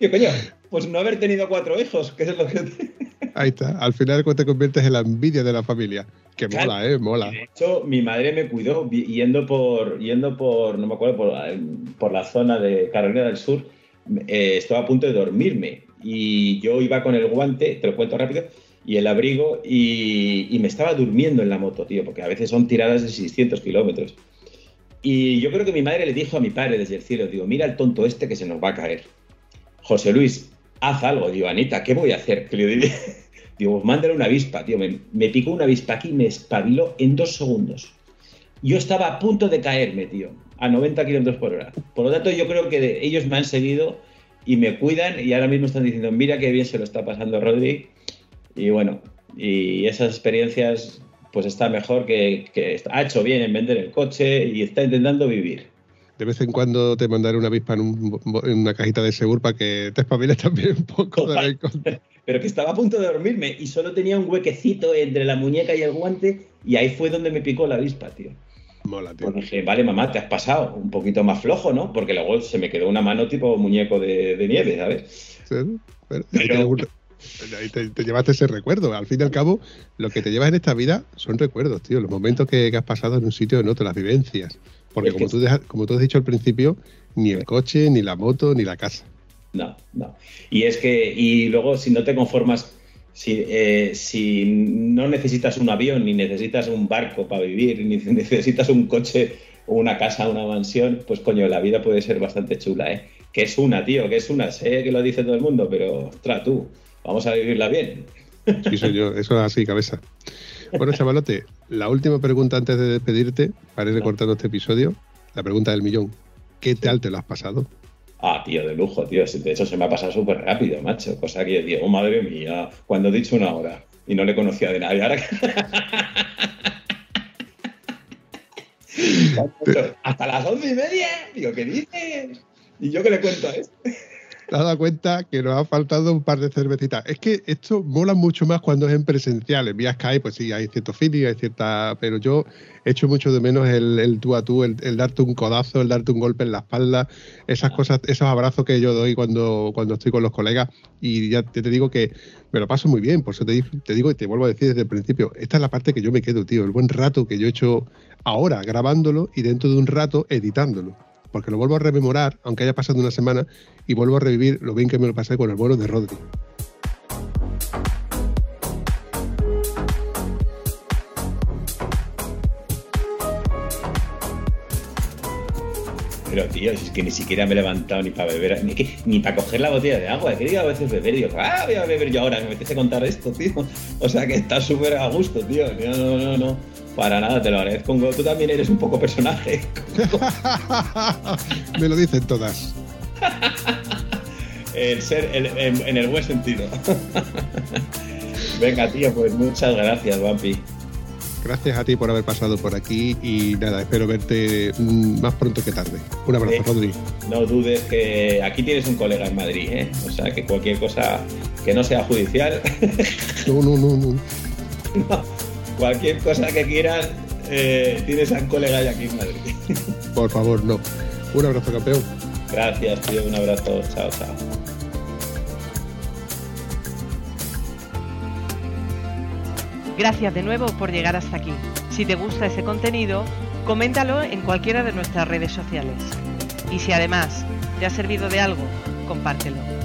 [SPEAKER 2] yo, coño, pues no haber tenido cuatro hijos, que es lo que...
[SPEAKER 1] Ahí está. Al final te conviertes en la envidia de la familia. Que
[SPEAKER 2] Claro.
[SPEAKER 1] mola, ¿eh? Mola.
[SPEAKER 2] De hecho, mi madre me cuidó yendo por, yendo por no me acuerdo, por, eh, por la zona de Carolina del Sur. eh, estaba a punto de dormirme y yo iba con el guante, te lo cuento rápido, y el abrigo y, y me estaba durmiendo en la moto, tío, porque a veces son tiradas de 600 kilómetros. Y yo creo que mi madre le dijo a mi padre desde el cielo, digo, mira el tonto este que se nos va a caer. José Luis, haz algo. Digo, Anita, ¿qué voy a hacer? Digo, "Pues mándale una avispa, tío. Me, picó una avispa aquí y me espabiló en dos segundos. Yo estaba a punto de caerme, tío, a 90 kilómetros por hora. Por lo tanto, yo creo que ellos me han seguido y me cuidan y ahora mismo están diciendo, mira qué bien se lo está pasando Rodri. Y bueno, y esas experiencias, pues está mejor que, que ha hecho bien en vender el coche y está intentando vivir.
[SPEAKER 1] De vez en cuando te mandaré una avispa en, un en una cajita de Segur para que te espabiles también un poco. de
[SPEAKER 2] pero que estaba a punto de dormirme y solo tenía un huequecito entre la muñeca y el guante y ahí fue donde me picó la avispa, tío.
[SPEAKER 1] Mola, tío.
[SPEAKER 2] Pues dije, vale, mamá, te has pasado un poquito más flojo, ¿no? Porque luego se me quedó una mano tipo muñeco de, de nieve, ¿sabes?
[SPEAKER 1] Sí, pero- te, te llevaste ese recuerdo. Al fin y al cabo, lo que te llevas en esta vida son recuerdos, tío. Los momentos que, que has pasado en un sitio o en otro, las vivencias. Porque
[SPEAKER 2] Es
[SPEAKER 1] como,
[SPEAKER 2] que-
[SPEAKER 1] tú deja- como tú has dicho al principio, ni el coche, ni la moto, ni la casa.
[SPEAKER 2] No, no. Y es que, y luego si no te conformas, si, eh, si no necesitas un avión, ni necesitas un barco para vivir, ni necesitas un coche una casa, una mansión, pues coño, la vida puede ser bastante chula, ¿eh? Que es una, tío, que es una. Sé que lo dice todo el mundo, pero, ostras, tú, vamos a vivirla bien.
[SPEAKER 1] Sí, soy yo. Eso es así, cabeza. Bueno, chavalote, la última pregunta antes de despedirte, para ir recortando este episodio. La pregunta del millón. ¿Qué tal te lo has pasado?
[SPEAKER 2] Ah, tío, de lujo, tío. De hecho, se me ha pasado súper rápido, macho. Cosa que yo digo, oh, madre mía, cuando he dicho una hora y no le conocía de nadie. Ahora que... Hasta las once y media. Digo, ¿qué dices? ¿Y yo qué le cuento a esto?
[SPEAKER 1] Te has dado cuenta que nos ha faltado un par de cervecitas. Es que esto mola mucho más cuando es en presencial. En vía Skype, pues sí, hay cierto feeling, hay cierta. Pero yo echo mucho de menos el, el tú a tú, el, el darte un codazo, el darte un golpe en la espalda, esas cosas, esos abrazos que yo doy cuando, cuando estoy con los colegas. Y ya te, te digo que me lo paso muy bien. Por eso te, te digo y te vuelvo a decir desde el principio: esta es la parte que yo me quedo, tío. El buen rato que yo he hecho ahora grabándolo y dentro de un rato editándolo. Porque lo vuelvo a rememorar, aunque haya pasado una semana, y vuelvo a revivir lo bien que me lo pasé con el vuelo de Rodri.
[SPEAKER 2] Pero tío, es que ni siquiera me he levantado ni para beber, ni para coger la botella de agua. He querido a veces beber y digo, ah, voy a beber yo ahora, me apetece contar esto, tío. O sea que está súper a gusto, tío. No, no, no, no. Para nada, te lo agradezco. Tú también eres un poco personaje.
[SPEAKER 1] me lo dicen todas.
[SPEAKER 2] El ser, el- en, en el buen sentido. Venga, tío, pues muchas gracias, Vampi.
[SPEAKER 1] Gracias a ti por haber pasado por aquí y nada, espero verte mm, más pronto que tarde. Un abrazo,
[SPEAKER 2] Sí.
[SPEAKER 1] Rodri.
[SPEAKER 2] No dudes que aquí tienes un colega en Madrid, ¿eh? O sea que cualquier cosa que no sea judicial,
[SPEAKER 1] No, no, no, no.
[SPEAKER 2] Cualquier cosa que quieras, eh, tienes a un colega ya aquí en Madrid.
[SPEAKER 1] Por favor, no. Un abrazo, campeón.
[SPEAKER 2] Gracias, tío. Un abrazo. Chao, chao.
[SPEAKER 6] Gracias de nuevo por llegar hasta aquí. Si te gusta ese contenido, coméntalo en cualquiera de nuestras redes sociales. Y si además te ha servido de algo, compártelo.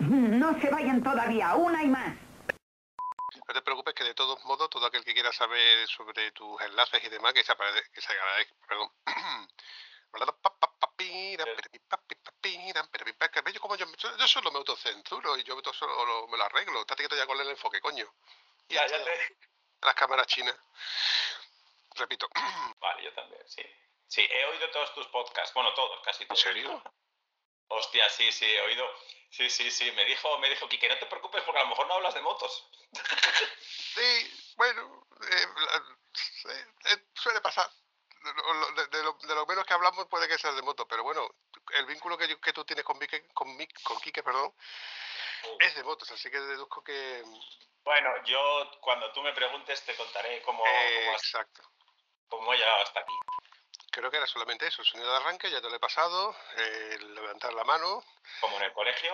[SPEAKER 7] No se vayan todavía, una y más.
[SPEAKER 1] No te preocupes que de todos modos, todo aquel que quiera saber sobre tus enlaces y demás, que se, apare- que se agradezca, perdón. Yo, como yo, yo, solo me autocensuro y yo solo lo- me lo arreglo. Estate quieto ya con el enfoque, coño. Y
[SPEAKER 2] Ya, ya te.
[SPEAKER 1] Las cámaras chinas. Repito.
[SPEAKER 2] Vale, yo también, sí. Sí, he oído todos tus podcasts. Bueno, todos, casi
[SPEAKER 1] ¿En
[SPEAKER 2] todos.
[SPEAKER 1] serio?
[SPEAKER 2] Hostia, sí, sí, he oído. Sí, sí, sí. Me dijo, me dijo Kike, no te preocupes porque a lo mejor no hablas de motos.
[SPEAKER 1] Sí, bueno, eh, eh, suele pasar. De, de lo, de lo menos que hablamos puede que sea de moto, pero bueno, el vínculo que, yo- que tú tienes con Quique, con, Mick- con Quique, perdón, es de motos, así que deduzco que...
[SPEAKER 2] Bueno, yo cuando tú me preguntes te contaré cómo,
[SPEAKER 1] eh,
[SPEAKER 2] cómo, has-
[SPEAKER 1] exacto.
[SPEAKER 2] cómo he llegado hasta aquí.
[SPEAKER 1] Creo que era solamente eso, el sonido de arranque, ya te lo he pasado, eh, levantar la mano.
[SPEAKER 2] Como en el colegio.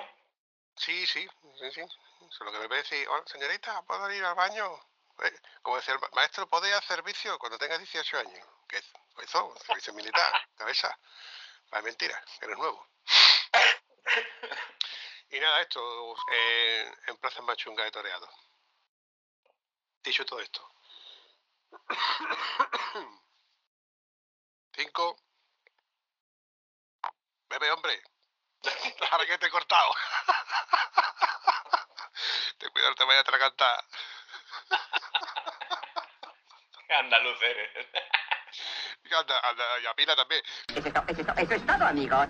[SPEAKER 1] Sí, sí, sí, sí. Solo que me decir, "Hola, señorita, ¿puedo ir al baño? Eh, Como decía el ma- maestro, ¿puede ir al servicio cuando tenga 18 años? ¿Qué es? ¿Qué hizo? Servicio militar, cabeza. Va, mentira, eres nuevo. Y nada, esto eh, en Plaza Machunga de Toreado. Dicho todo esto. Cinco. Bebe, hombre. Ahora que te he cortado. Ten cuidado, te vaya a atragantar.
[SPEAKER 2] Andaluz eres.
[SPEAKER 1] Y anda, anda, y a pila también.
[SPEAKER 7] Eso es, to- eso es to- eso es todo, amigos.